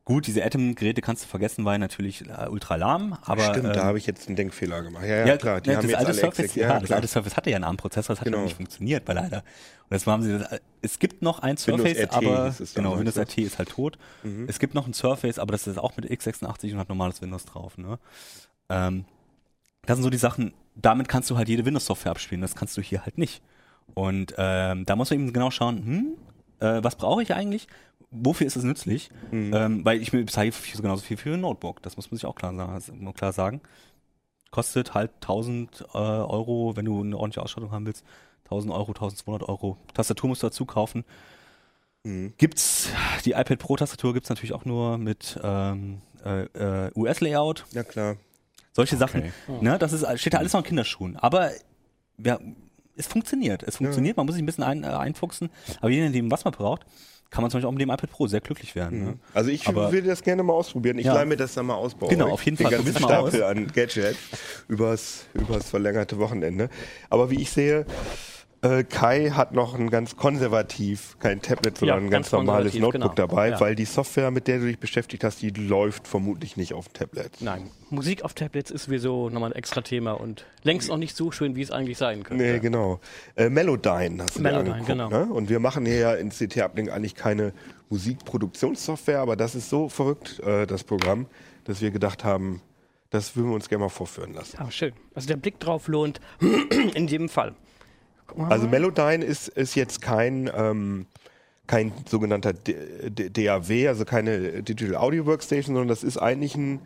Gut, diese Atom-Geräte kannst du vergessen, weil natürlich äh, ultra lahm. Aber, Stimmt, ähm, da habe ich jetzt einen Denkfehler gemacht. Ja, ja, ja klar. Die ja, haben das, jetzt alte Surface, Exec, ja, ja, das alte Surface hatte ja einen ARM-Prozessor, das hat genau. ja nicht funktioniert, weil leider. Und jetzt haben sie das, es gibt noch ein Surface, RT aber genau, Windows RT ist halt tot. Mhm. Es gibt noch ein Surface, aber das ist auch mit x86 und hat normales Windows drauf. Ne? Ähm, das sind so die Sachen, damit kannst du halt jede Windows-Software abspielen, das kannst du hier halt nicht. Und ähm, da muss man eben genau schauen, hm, äh, was brauche ich eigentlich? Wofür ist es nützlich? Mhm. Ähm, weil ich bezahle genauso viel für ein Notebook. Das muss man sich auch klar, sagen. Klar sagen. Kostet halt 1000 äh, Euro, wenn du eine ordentliche Ausstattung haben willst. 1000 Euro, 1200 Euro. Tastatur musst du dazu kaufen. Mhm. Gibt's, die iPad Pro Tastatur gibt's natürlich auch nur mit ähm, äh, äh US-Layout. Ja, klar. Solche okay. Sachen. Ne, das ist, steht da alles noch in Kinderschuhen. Aber ja, es funktioniert. Es funktioniert, ja. man muss sich ein bisschen ein, äh, einfuchsen. Aber je nachdem, was man braucht, kann man zum Beispiel auch mit dem iPad Pro sehr glücklich werden. Mhm. Ne? Also ich Aber, würde das gerne mal ausprobieren. Ich ja. leih mir das dann mal aus bei Genau, auf jeden Den Fall. Den ganzen Stapel an Gadgets übers, übers verlängerte Wochenende. Aber wie ich sehe, äh, Kai hat noch ein ganz konservativ, kein Tablet, sondern ja, ein ganz, ganz normales Notebook genau. dabei, ja. weil die Software, mit der du dich beschäftigt hast, die läuft vermutlich nicht auf dem Tablet. Nein, Musik auf Tablets ist sowieso nochmal ein extra Thema und längst noch nicht so schön, wie es eigentlich sein könnte. Nee, genau. Äh, Melodyne hast du Melodyne, dir genau. Ne? Und wir machen hier ja in CT Uplink eigentlich keine Musikproduktionssoftware, aber das ist so verrückt, äh, das Programm, dass wir gedacht haben, das würden wir uns gerne mal vorführen lassen. Ja, schön. Also der Blick drauf lohnt in jedem Fall. Also Melodyne ist, ist jetzt kein, ähm, kein sogenannter DAW, also keine Digital Audio Workstation, sondern das ist eigentlich ein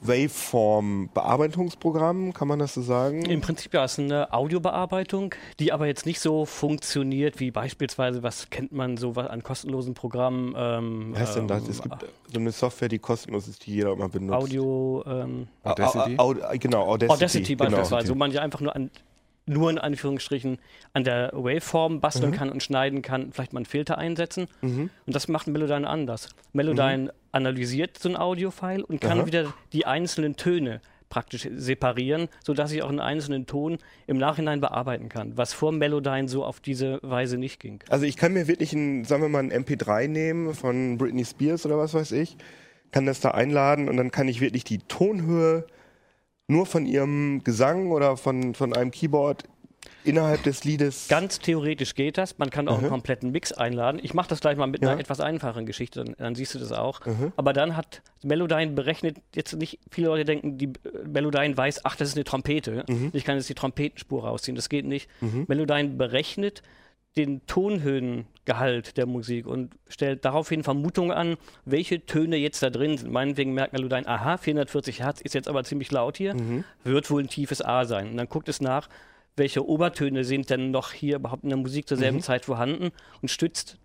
Waveform-Bearbeitungsprogramm, kann man das so sagen? Im Prinzip ja, es ist eine Audiobearbeitung, die aber jetzt nicht so funktioniert wie beispielsweise, was kennt man so an kostenlosen Programmen? Ähm, was heißt denn das? Es gibt so eine Software, die kostenlos ist, die jeder immer benutzt. Audio, ähm, Audacity? genau, Audacity. Audacity genau. beispielsweise, wo man ja einfach nur an nur in Anführungsstrichen an der Waveform basteln mhm. kann und schneiden kann, vielleicht mal einen Filter einsetzen. Mhm. Und das macht Melodyne anders. Melodyne mhm. analysiert so ein Audiofile und kann Aha. wieder die einzelnen Töne praktisch separieren, sodass ich auch einen einzelnen Ton im Nachhinein bearbeiten kann, was vor Melodyne so auf diese Weise nicht ging. Also ich kann mir wirklich ein, sagen wir mal, ein MP3 nehmen von Britney Spears oder was weiß ich, kann das da einladen und dann kann ich wirklich die Tonhöhe nur von ihrem Gesang oder von, von einem Keyboard innerhalb des Liedes. Ganz theoretisch geht das. Man kann auch uh einen kompletten Mix einladen. Ich mache das gleich mal mit ja. einer etwas einfachen Geschichte, dann, dann siehst du das auch. Uh Aber dann hat Melodyne berechnet, jetzt nicht viele Leute denken, die Melodyne weiß, ach, das ist eine Trompete. Uh Ich kann jetzt die Trompetenspur rausziehen. Das geht nicht. Mhm. Melodyne berechnet den Tonhöhengehalt der Musik und stellt daraufhin Vermutungen an, welche Töne jetzt da drin sind. Meinetwegen merkt Melodyne, aha, 440 Hertz ist jetzt aber ziemlich laut hier, mhm. wird wohl ein tiefes A sein. Und dann guckt es nach, welche Obertöne sind denn noch hier überhaupt in der Musik zur selben mhm. Zeit vorhanden und stützt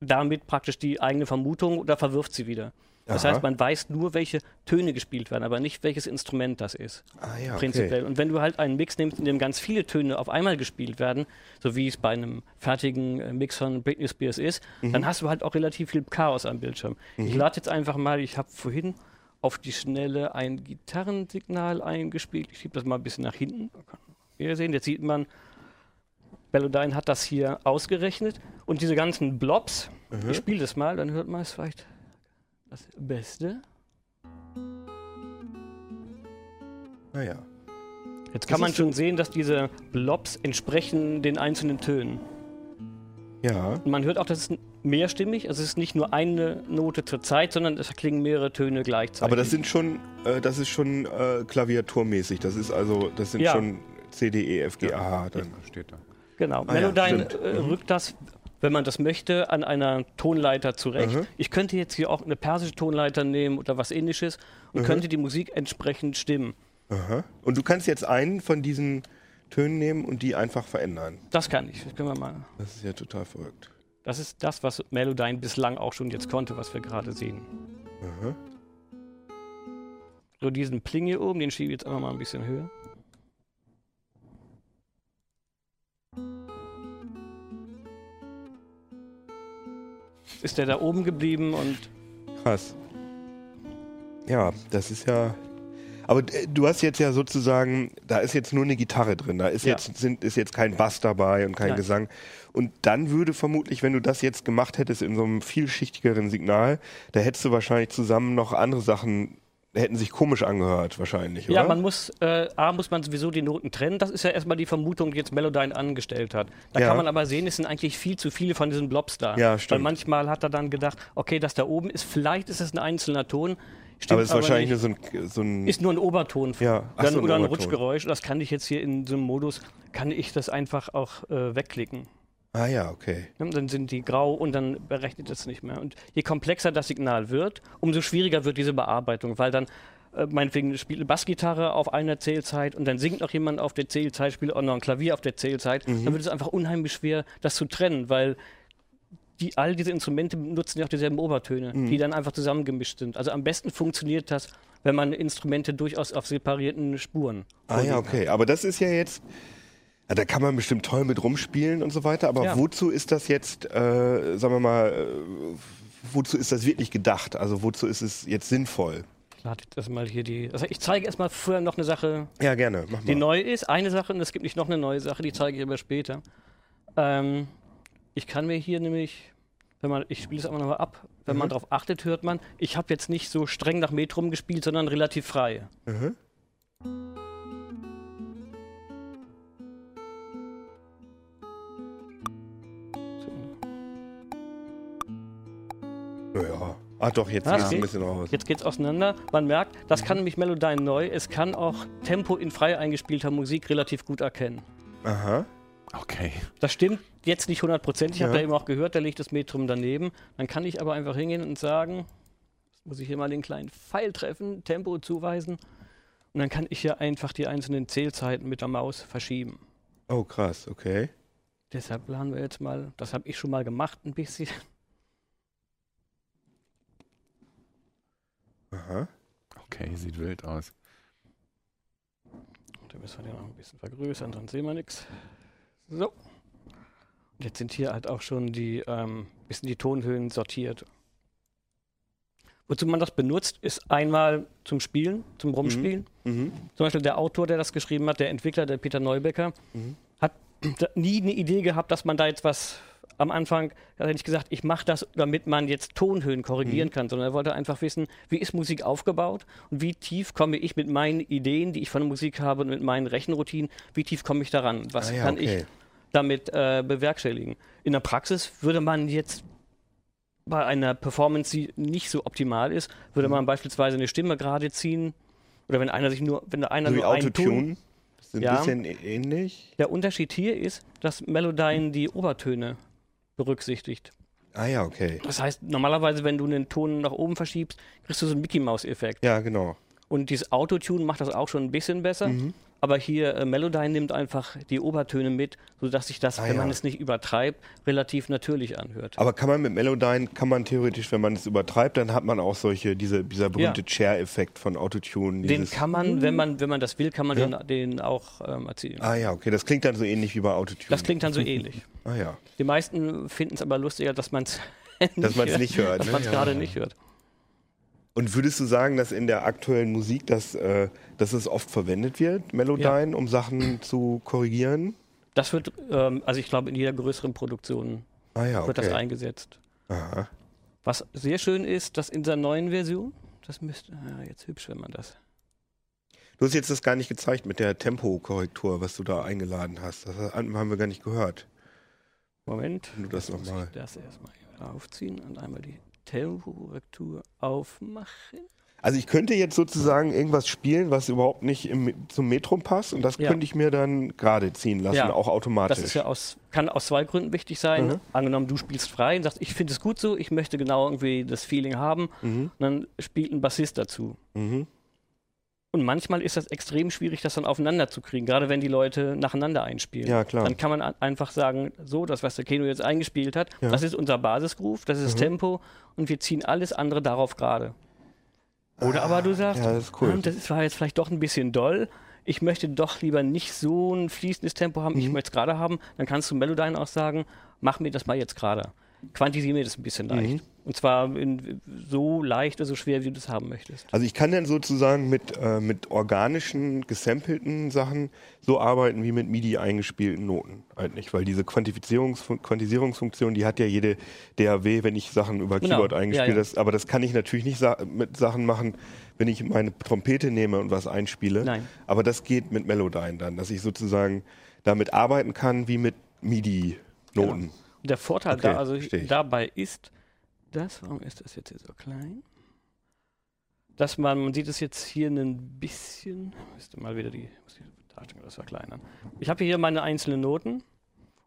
damit praktisch die eigene Vermutung oder verwirft sie wieder. Das Aha. heißt, man weiß nur, welche Töne gespielt werden, aber nicht, welches Instrument das ist. Ah, ja, prinzipiell. Okay. Und wenn du halt einen Mix nimmst, in dem ganz viele Töne auf einmal gespielt werden, so wie es bei einem fertigen äh, Mix von Britney Spears ist, mhm. dann hast du halt auch relativ viel Chaos am Bildschirm. Mhm. Ich lade jetzt einfach mal, ich habe vorhin auf die Schnelle ein Gitarrensignal eingespielt. Ich schiebe das mal ein bisschen nach hinten. Ihr sehen, jetzt sieht man, Bellodyne hat das hier ausgerechnet und diese ganzen Blobs, mhm. ich spiele das mal, dann hört man es vielleicht das Beste. Naja. Jetzt kann man schon sehen, dass diese Blobs entsprechen den einzelnen Tönen. Ja. Und man hört auch, dass es mehrstimmig, also es ist nicht nur eine Note zur Zeit, sondern es klingen mehrere Töne gleichzeitig. Aber das sind schon, äh, das ist schon äh, Klaviaturmäßig. Das ist also, das sind ja. schon C, D, E, F, G, A, H. Dann. steht da. Genau. Ah, Melodyne ja, äh, rückt das wenn man das möchte, an einer Tonleiter zurecht. Mhm. Ich könnte jetzt hier auch eine persische Tonleiter nehmen oder was ähnliches und mhm. könnte die Musik entsprechend stimmen. Aha. Und du kannst jetzt einen von diesen Tönen nehmen und die einfach verändern. Das kann ich. Das können wir mal. Das ist ja total verrückt. Das ist das, was Melodyne bislang auch schon jetzt konnte, was wir gerade sehen. Aha. So diesen Pling hier oben, den schiebe ich jetzt einfach mal ein bisschen höher. Ist der da oben geblieben und. Krass. Ja, das ist ja. Aber äh, du hast jetzt ja sozusagen, da ist jetzt nur eine Gitarre drin, da ist ja. jetzt sind ist jetzt kein Bass dabei und kein Nein. Gesang. Und dann würde vermutlich, wenn du das jetzt gemacht hättest in so einem vielschichtigeren Signal, da hättest du wahrscheinlich zusammen noch andere Sachen hätten sich komisch angehört wahrscheinlich, oder? Ja, man muss, äh, A, muss man sowieso die Noten trennen. Das ist ja erstmal die Vermutung, die jetzt Melodyne angestellt hat. Da ja. kann man aber sehen, es sind eigentlich viel zu viele von diesen Blobs da. Ja, stimmt. Weil manchmal hat er dann gedacht, okay, das da oben ist, vielleicht ist es ein einzelner Ton. Stimmt aber es ist wahrscheinlich nur so ein, so ein, Ist nur ein Oberton. Ja. Ach, dann, so ein oder ein Rutschgeräusch. Das kann ich jetzt hier in so einem Modus, kann ich das einfach auch äh, wegklicken. Ah ja, okay. Dann sind die grau und dann berechnet es nicht mehr. Und je komplexer das Signal wird, umso schwieriger wird diese Bearbeitung, weil dann äh, meinetwegen spielt eine Bassgitarre auf einer Zählzeit und dann singt noch jemand auf der Zählzeit, spielt auch noch ein Klavier auf der Zählzeit, mhm. dann wird es einfach unheimlich schwer, das zu trennen, weil die, all diese Instrumente nutzen ja auch dieselben Obertöne, mhm. die dann einfach zusammengemischt sind. Also am besten funktioniert das, wenn man Instrumente durchaus auf separierten Spuren. Ah ja, okay. Hat. Aber das ist ja jetzt, ja, da kann man bestimmt toll mit rumspielen und so weiter. Aber ja. wozu ist das jetzt, äh, sagen wir mal, äh, wozu ist das wirklich gedacht? Also wozu ist es jetzt sinnvoll? Lade jetzt erstmal hier die. Also ich zeige erstmal vorher noch eine Sache. Ja, gerne. Mach mal. Die neu ist. Eine Sache und es gibt nicht noch eine neue Sache, die zeige ich aber später. Ähm, ich kann mir hier nämlich, wenn man, ich spiele es einfach nochmal ab, wenn mhm. man darauf achtet, hört man, ich habe jetzt nicht so streng nach Metrum gespielt, sondern relativ frei. Mhm. Ah doch, jetzt geht es ein bisschen raus. Jetzt geht es auseinander. Man merkt, das kann nämlich Melodyne neu. Es kann auch Tempo in frei eingespielter Musik relativ gut erkennen. Aha. Okay. Das stimmt jetzt nicht hundertprozentig. Ich ja. habe ja eben auch gehört, da liegt das Metrum daneben. Dann kann ich aber einfach hingehen und sagen, muss ich hier mal den kleinen Pfeil treffen, Tempo zuweisen. Und dann kann ich hier einfach die einzelnen Zählzeiten mit der Maus verschieben. Oh, krass, okay. Deshalb planen wir jetzt mal, das habe ich schon mal gemacht ein bisschen. Aha. Okay, sieht wild aus. Da müssen wir den noch ein bisschen vergrößern, dann sehen wir nichts. So. Und jetzt sind hier halt auch schon die ähm, bisschen die Tonhöhen sortiert. Wozu man das benutzt, ist einmal zum Spielen, zum Rumspielen. Mhm. Mhm. Zum Beispiel der Autor, der das geschrieben hat, der Entwickler, der Peter Neubecker, mhm. hat nie eine Idee gehabt, dass man da jetzt was am Anfang hat er nicht gesagt, ich mache das, damit man jetzt Tonhöhen korrigieren mhm. kann, sondern er wollte einfach wissen, wie ist Musik aufgebaut und wie tief komme ich mit meinen Ideen, die ich von der Musik habe und mit meinen Rechenroutinen, wie tief komme ich daran? Was ah, ja, kann okay. ich damit äh, bewerkstelligen? In der Praxis würde man jetzt bei einer Performance, die nicht so optimal ist, würde mhm. man beispielsweise eine Stimme gerade ziehen oder wenn einer sich nur, wenn einer nur einen Ton, das ist ein ja, bisschen ähnlich. Der Unterschied hier ist, dass Melodyne die Obertöne berücksichtigt. Ah ja, okay. Das heißt, normalerweise, wenn du einen Ton nach oben verschiebst, kriegst du so einen Mickey-Maus-Effekt. Ja, genau. Und dieses Autotune macht das auch schon ein bisschen besser. Mhm. Aber hier äh, Melodyne nimmt einfach die Obertöne mit, sodass sich das, ah, wenn ja. man es nicht übertreibt, relativ natürlich anhört. Aber kann man mit Melodyne, kann man theoretisch, wenn man es übertreibt, dann hat man auch solche, diese, dieser berühmte ja. Chair-Effekt von Autotune. Den kann man, wenn man, wenn man das will, kann man ja? den, den, auch ähm, erzielen. Ah ja, okay. Das klingt dann so ähnlich wie bei Autotune. Das klingt dann so ähnlich. Ah ja. Die meisten finden es aber lustiger, dass man es dass man es nicht hört. Dass ne? man es gerade nicht hört. Und würdest du sagen, dass in der aktuellen Musik, dass, äh, dass es oft verwendet wird, Melodyne, ja. um Sachen zu korrigieren? Das wird, ähm, also ich glaube, in jeder größeren Produktion ah, ja, wird das eingesetzt. Aha. Was sehr schön ist, dass in der neuen Version, das müsste, ja, jetzt hübsch, wenn man das. Du hast jetzt das gar nicht gezeigt mit der Tempokorrektur, was du da eingeladen hast. Das haben wir gar nicht gehört. Moment. Wenn du das nochmal. Das erstmal aufziehen und einmal die Tempokorrektur aufmachen. Also ich könnte jetzt sozusagen irgendwas spielen, was überhaupt nicht im, zum Metrum passt und das ja. könnte ich mir dann gerade ziehen lassen, ja. auch automatisch. Das ist ja aus, kann aus zwei Gründen wichtig sein. Mhm. Angenommen, du spielst frei und sagst, ich finde es gut so, ich möchte genau irgendwie das Feeling haben. Mhm. Und dann spielt ein Bassist dazu. Mhm. Und manchmal ist das extrem schwierig, das dann aufeinander zu kriegen, gerade wenn die Leute nacheinander einspielen. Ja, klar. Dann kann man einfach sagen, so, das, was der Keno jetzt eingespielt hat, ja. das ist unser Basisgroove, das ist das mhm. Tempo und wir ziehen alles andere darauf gerade. Oder ah, aber du sagst, ja, das, cool. hm, das war jetzt vielleicht doch ein bisschen doll. Ich möchte doch lieber nicht so ein fließendes Tempo haben, mhm. ich möchte es gerade haben. Dann kannst du Melodyne auch sagen, mach mir das mal jetzt gerade. Quantisiere mir das ein bisschen leicht. Mhm. Und zwar in, so leicht oder so schwer, wie du das haben möchtest. Also ich kann dann sozusagen mit, äh, mit organischen, gesampelten Sachen so arbeiten wie mit MIDI eingespielten Noten eigentlich, weil diese Quantisierungsfunktion, die hat ja jede DAW, wenn ich Sachen über genau. Keyboard eingespielt ja, ja. aber das kann ich natürlich nicht sa mit Sachen machen, wenn ich meine Trompete nehme und was einspiele. Nein. Aber das geht mit Melodyne dann, dass ich sozusagen damit arbeiten kann wie mit MIDI-Noten. Genau. Der Vorteil okay, da, also dabei ist, das, warum ist das jetzt hier so klein? Dass man, man sieht es jetzt hier ein bisschen, müsste mal wieder die, muss die Darstellung das verkleinern. Ich habe hier meine einzelnen Noten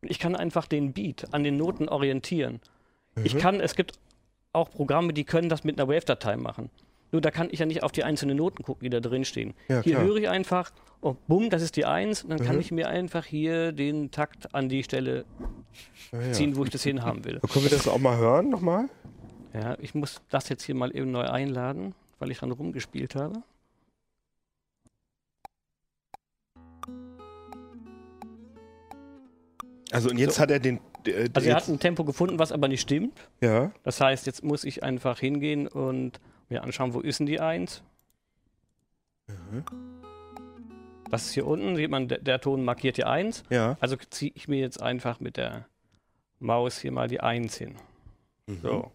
und ich kann einfach den Beat an den Noten orientieren. Mhm. Ich kann, es gibt auch Programme, die können das mit einer Wave-Datei machen. Nur da kann ich ja nicht auf die einzelnen Noten gucken, die da drin stehen. Ja, hier höre ich einfach, oh, bumm, das ist die Eins, und dann mhm. kann ich mir einfach hier den Takt an die Stelle ja, ja. ziehen, wo ich das hinhaben will. können wir das auch mal hören nochmal? Ja, ich muss das jetzt hier mal eben neu einladen, weil ich dran rumgespielt habe. Also und jetzt so. hat er den. Äh, also er hat ein Tempo gefunden, was aber nicht stimmt. Ja. Das heißt, jetzt muss ich einfach hingehen und mir anschauen, wo ist denn die 1? Mhm. Was ist hier unten? Sieht man, der, der Ton markiert die 1. Ja. Also ziehe ich mir jetzt einfach mit der Maus hier mal die 1 hin. Mhm. So.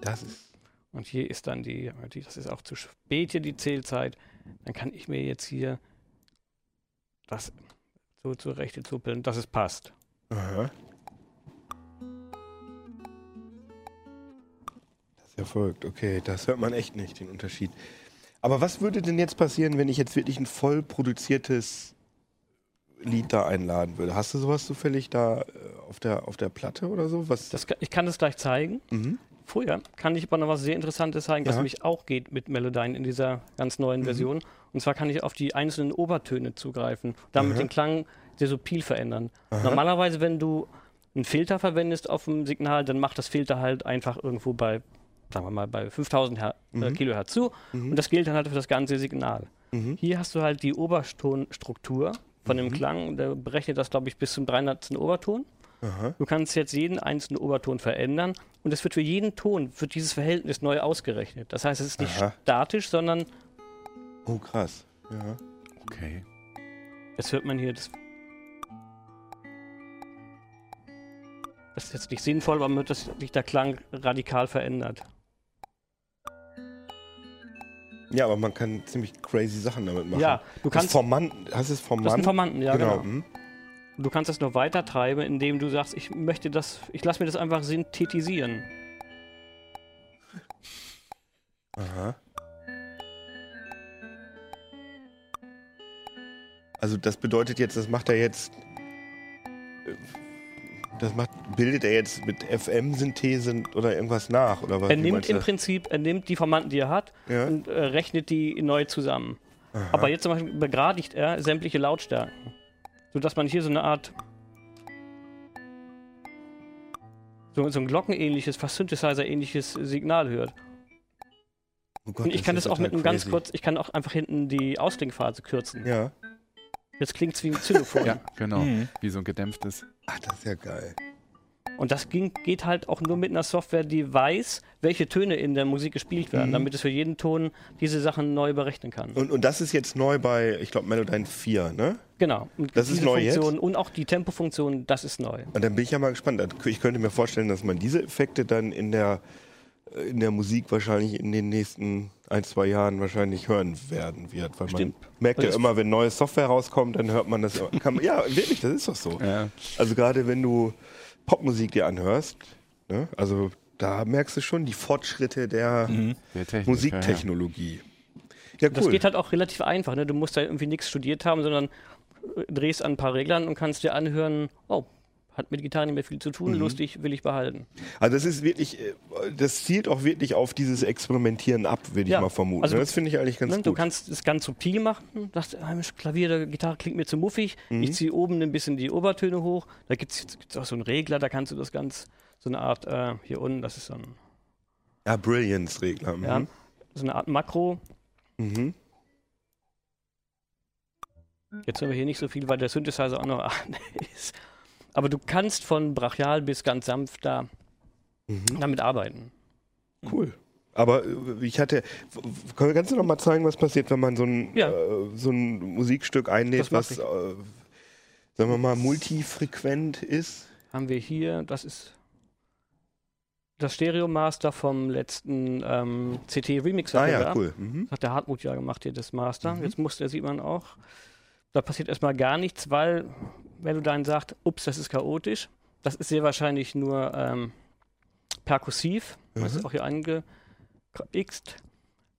Das ist. Und hier ist dann die, das ist auch zu spät hier die Zählzeit. Dann kann ich mir jetzt hier das so zurecht zuppeln, dass es passt. Aha. Erfolgt, okay, das hört man echt nicht, den Unterschied. Aber was würde denn jetzt passieren, wenn ich jetzt wirklich ein voll produziertes Lied da einladen würde? Hast du sowas zufällig da äh, auf der, auf der Platte oder so? Was? Das, ich kann das gleich zeigen. Mhm. Vorher kann ich aber noch was sehr Interessantes zeigen, ja. was nämlich auch geht mit Melodyne in dieser ganz neuen mhm. Version. Und zwar kann ich auf die einzelnen Obertöne zugreifen, damit Aha. den Klang sehr subtil verändern. Aha. Normalerweise, wenn du einen Filter verwendest auf dem Signal, dann macht das Filter halt einfach irgendwo bei sagen wir mal, bei 5000 Her äh, mhm. Kilohertz zu. Mhm. Und das gilt dann halt für das ganze Signal. Mhm. Hier hast du halt die Obertonstruktur von dem mhm. Klang. Der berechnet das, glaube ich, bis zum 300. Oberton. Aha. Du kannst jetzt jeden einzelnen Oberton verändern und es wird für jeden Ton, für dieses Verhältnis neu ausgerechnet. Das heißt, es ist nicht Aha. statisch, sondern. Oh, krass. Ja. Okay. Jetzt hört man hier das. Das ist jetzt nicht sinnvoll, aber wird das, sich der Klang radikal verändert. Ja, aber man kann ziemlich crazy Sachen damit machen. Ja, du kannst. Das Formanten, hast du es Formanten? Das ist ein Formanten, ja, genau. genau. Mhm. Du kannst das noch weiter treiben, indem du sagst, ich möchte das, ich lasse mir das einfach synthetisieren. Aha. Also das bedeutet jetzt, das macht er jetzt äh, das macht, bildet er jetzt mit FM-Synthese oder irgendwas nach? Oder was? Er nimmt im Prinzip, er nimmt die Formanten, die er hat, ja. und äh, rechnet die neu zusammen. Aha. Aber jetzt zum Beispiel begradigt er sämtliche Lautstärken. Sodass man hier so eine Art. So, so ein glockenähnliches, fast Synthesizer-ähnliches Signal hört. Oh Gott, und ich kann das auch mit einem ganz kurz, ich kann auch einfach hinten die Ausklingphase kürzen. Ja. Jetzt klingt es wie ein Xylophon. ja, genau. Mhm. Wie so ein gedämpftes. Ach, das ist ja geil. Und das ging, geht halt auch nur mit einer Software, die weiß, welche Töne in der Musik gespielt werden, mhm. damit es für jeden Ton diese Sachen neu berechnen kann. Und, und das ist jetzt neu bei, ich glaube, Melodyne 4, ne? Genau. Und das ist neu Funktion jetzt? Und auch die Tempofunktion, das ist neu. Und dann bin ich ja mal gespannt. Ich könnte mir vorstellen, dass man diese Effekte dann in der, in der Musik wahrscheinlich in den nächsten ein, zwei Jahren wahrscheinlich hören werden wird. Weil Stimmt. man merkt ja immer, wenn neue Software rauskommt, dann hört man das. Kann man, ja, wirklich, das ist doch so. Ja. Also gerade wenn du Popmusik dir anhörst, ne? also da merkst du schon die Fortschritte der, mhm. der Musiktechnologie. Ja, cool. Das geht halt auch relativ einfach. Ne? Du musst da irgendwie nichts studiert haben, sondern drehst an ein paar Reglern und kannst dir anhören, oh, hat mit Gitarre nicht mehr viel zu tun, mhm. lustig, will ich behalten. Also das ist wirklich, äh, das zielt auch wirklich auf dieses Experimentieren ab, würde ja. ich mal vermuten. Also, das finde ich eigentlich ganz ne, gut. Du kannst es ganz subtil machen, sagst, Klavier, der Gitarre klingt mir zu muffig, mhm. ich ziehe oben ein bisschen die Obertöne hoch, da gibt es auch so einen Regler, da kannst du das ganz, so eine Art, äh, hier unten, das ist so ein... Ja, Brilliance-Regler. Mhm. Ja, so eine Art Makro. Mhm. Jetzt haben wir hier nicht so viel, weil der Synthesizer auch noch ist. Aber du kannst von brachial bis ganz sanft da mhm. damit arbeiten. Cool. Aber äh, ich hatte, kannst du noch mal zeigen, was passiert, wenn man so ein, ja. äh, so ein Musikstück einnäht, was, äh, sagen wir mal, multifrequent ist? Haben wir hier, das ist das Stereo Master vom letzten ähm, CT Remix. Ah ja, cool. Mhm. Hat der Hartmut ja gemacht hier, das Master. Mhm. Jetzt musste, sieht man auch. Da passiert erstmal gar nichts, weil, wenn du dann sagst, ups, das ist chaotisch, das ist sehr wahrscheinlich nur ähm, perkussiv. Mhm. Das ist auch hier angeixt.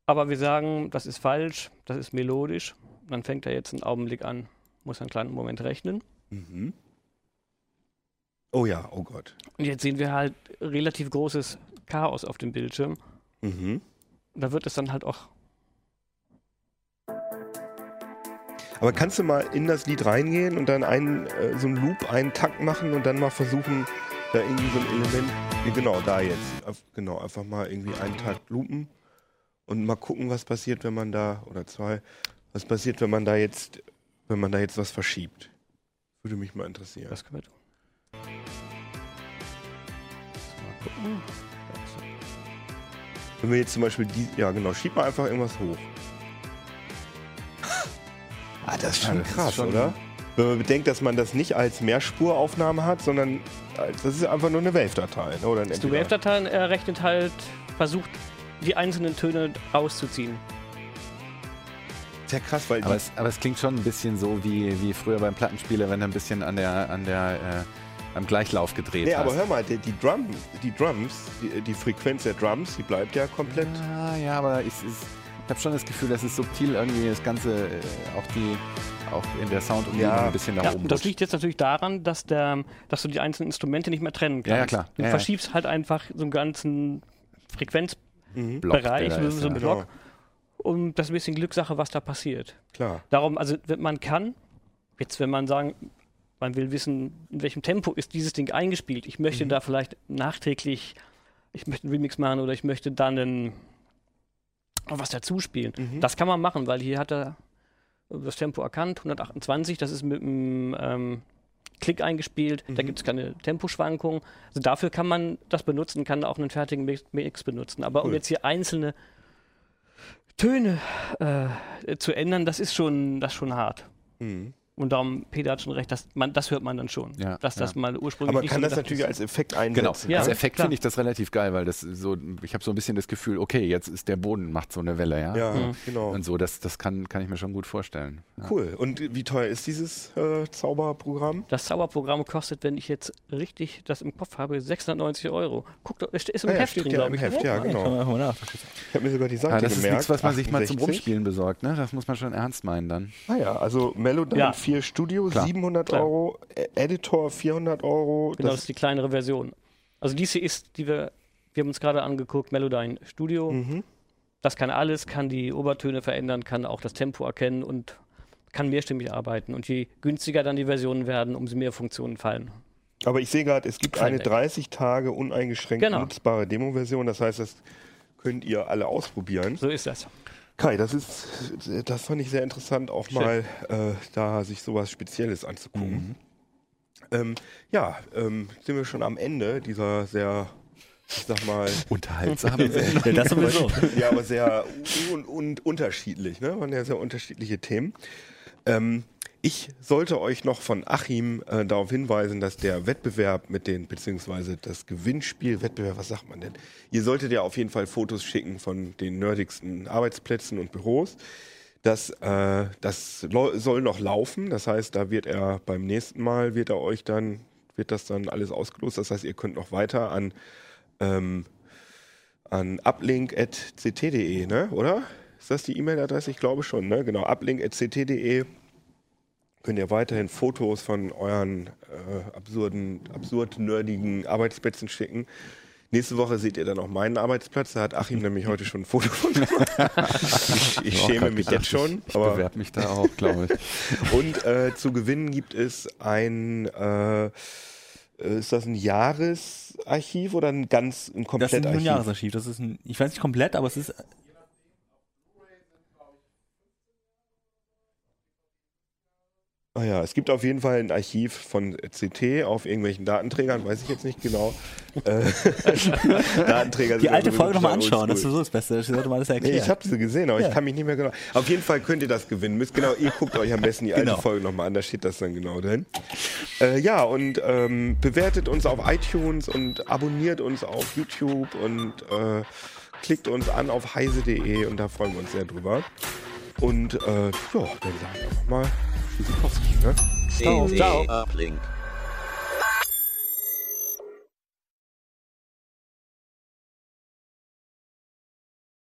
Aber wir sagen, das ist falsch, das ist melodisch. Dann fängt er jetzt einen Augenblick an, muss einen kleinen Moment rechnen. Mhm. Oh ja, oh Gott. Und jetzt sehen wir halt relativ großes Chaos auf dem Bildschirm. Mhm. Da wird es dann halt auch. Aber kannst du mal in das Lied reingehen und dann einen, äh, so einen Loop, einen Takt machen und dann mal versuchen, da irgendwie so ein Element, genau, da jetzt, genau, einfach mal irgendwie einen Takt loopen und mal gucken, was passiert, wenn man da, oder zwei, was passiert, wenn man da jetzt, wenn man da jetzt was verschiebt. Würde mich mal interessieren. Das können wir tun. gucken. Wenn wir jetzt zum Beispiel die, ja genau, schieb mal einfach irgendwas hoch. Ah, das ist schon ja, das krass, ist schon oder? Wenn man bedenkt, dass man das nicht als Mehrspuraufnahme hat, sondern als, das ist einfach nur eine Wave-Datei. Ne? Oder ein die Wave-Datei errechnet halt, versucht die einzelnen Töne rauszuziehen. Sehr krass, weil. Aber es, aber es, klingt schon ein bisschen so wie, wie früher beim Plattenspieler, wenn er ein bisschen an der, an der äh, beim Gleichlauf gedreht nee, hast. aber hör mal, die, die, Drum, die Drums, die, die, Frequenz der Drums, die bleibt ja komplett. Ja, ja aber ich, ich, ich habe schon das Gefühl, dass es subtil irgendwie das Ganze, äh, auch die auch in der Soundumgebung ja. ein bisschen nach ja, oben Das liegt jetzt natürlich daran, dass, der, dass du die einzelnen Instrumente nicht mehr trennen kannst. Ja, ja klar. Du ja, verschiebst halt einfach so einen ganzen Frequenzbereich, mhm. so einen Block. Genau. Und das ist ein bisschen Glückssache, was da passiert. Klar. Darum, also man kann, jetzt wenn man sagen, man will wissen, in welchem Tempo ist dieses Ding eingespielt. Ich möchte mhm. da vielleicht nachträglich, ich möchte einen Remix machen oder ich möchte dann einen, was dazu spielen. Mhm. Das kann man machen, weil hier hat er das Tempo erkannt, 128, das ist mit einem ähm, Klick eingespielt, mhm. da gibt es keine Temposchwankungen. Also dafür kann man das benutzen, kann auch einen fertigen Mix, Mix benutzen. Aber cool. um jetzt hier einzelne Töne äh, zu ändern, das ist schon, das ist schon hart. Mhm. Und darum, Peter hat schon recht, dass man, das hört man dann schon. Ja, dass das mal ursprünglich. Aber man kann so das natürlich ist. als Effekt einsetzen. Genau. Ja, als Effekt finde ich das relativ geil, weil das so, ich habe so ein bisschen das Gefühl, okay, jetzt ist der Boden, macht so eine Welle, ja. Ja, mhm. genau. Und so, das, das kann, kann ich mir schon gut vorstellen. Ja. Cool. Und wie teuer ist dieses äh, Zauberprogramm? Das Zauberprogramm kostet, wenn ich jetzt richtig das im Kopf habe, 690 Euro. Guck doch, ist im ah, Heft drin, glaube ich. Heft, ja, genau. Ich habe mir sogar die Seite ja, das gemerkt. Das ist nichts, was man 68. sich mal zum Rumspielen besorgt, ne? Das muss man schon ernst meinen dann. Ah ja, also Melodyne 4 Studio, Klar. 700 Klar. Euro, Editor 400 Euro. Genau, das, das, ist die kleinere Version. Also diese ist, die wir, wir haben uns gerade angeguckt, Melodyne Studio. Mhm. Das kann alles, kann die Obertöne verändern, kann auch das Tempo erkennen und kann mehrstimmig arbeiten. Und je günstiger dann die Versionen werden, umso mehr Funktionen fallen. Aber ich sehe gerade, es gibt eine 30 Tage uneingeschränkt genau. nutzbare Demo-Version. Das heißt, das könnt ihr alle ausprobieren. So ist das. Kai, das ist, das fand ich sehr interessant, auch Schön. mal äh, da sich sowas Spezielles anzugucken. Mhm. Ähm, ja, ähm, sind wir schon am Ende dieser sehr, ich sag mal, unterhaltsamen ja, das sowieso. ja, aber sehr un un unterschiedlich, ne? Waren ja sehr unterschiedliche Themen. Ähm, ich sollte euch noch von Achim äh, darauf hinweisen, dass der Wettbewerb mit den, beziehungsweise das Gewinnspiel, Wettbewerb, was sagt man denn? Ihr solltet ja auf jeden Fall Fotos schicken von den nerdigsten Arbeitsplätzen und Büros. Das, äh, das soll noch laufen. Das heißt, da wird er beim nächsten Mal, wird er euch dann, wird das dann alles ausgelost. Das heißt, ihr könnt noch weiter an, ähm, an uplink.ct.de, ne? oder? Ist das die E-Mail-Adresse? Ich glaube schon, ne? Genau, uplink.ct.de könnt ihr weiterhin Fotos von euren äh, absurden, absurd nerdigen Arbeitsplätzen schicken. Nächste Woche seht ihr dann auch meinen Arbeitsplatz. Da hat Achim nämlich heute schon ein Foto von gemacht. ich, ich schäme mich gedacht, jetzt schon. Ich, ich bewerbe mich da auch, glaube ich. Und äh, zu gewinnen gibt es ein, äh, ist das ein Jahresarchiv oder ein ganz ein Komplettarchiv? Das ist ein Jahresarchiv. Das ist ein, ich weiß nicht komplett, aber es ist Ah ja, es gibt auf jeden Fall ein Archiv von CT auf irgendwelchen Datenträgern, weiß ich jetzt nicht genau. Äh, Datenträger Die alte Folge nochmal anschauen, das ist so das Beste. Das sollte man das erklären. Nee, ich habe sie gesehen, aber ja. ich kann mich nicht mehr genau. Auf jeden Fall könnt ihr das gewinnen. Müsst genau, ihr guckt euch am besten die alte genau. Folge nochmal an, da steht das dann genau drin. Äh, ja, und ähm, bewertet uns auf iTunes und abonniert uns auf YouTube und äh, klickt uns an auf heise.de und da freuen wir uns sehr drüber. Und äh, ja, dann sagen wir mal Tschüssikowski, ne? Ciao. Ciao.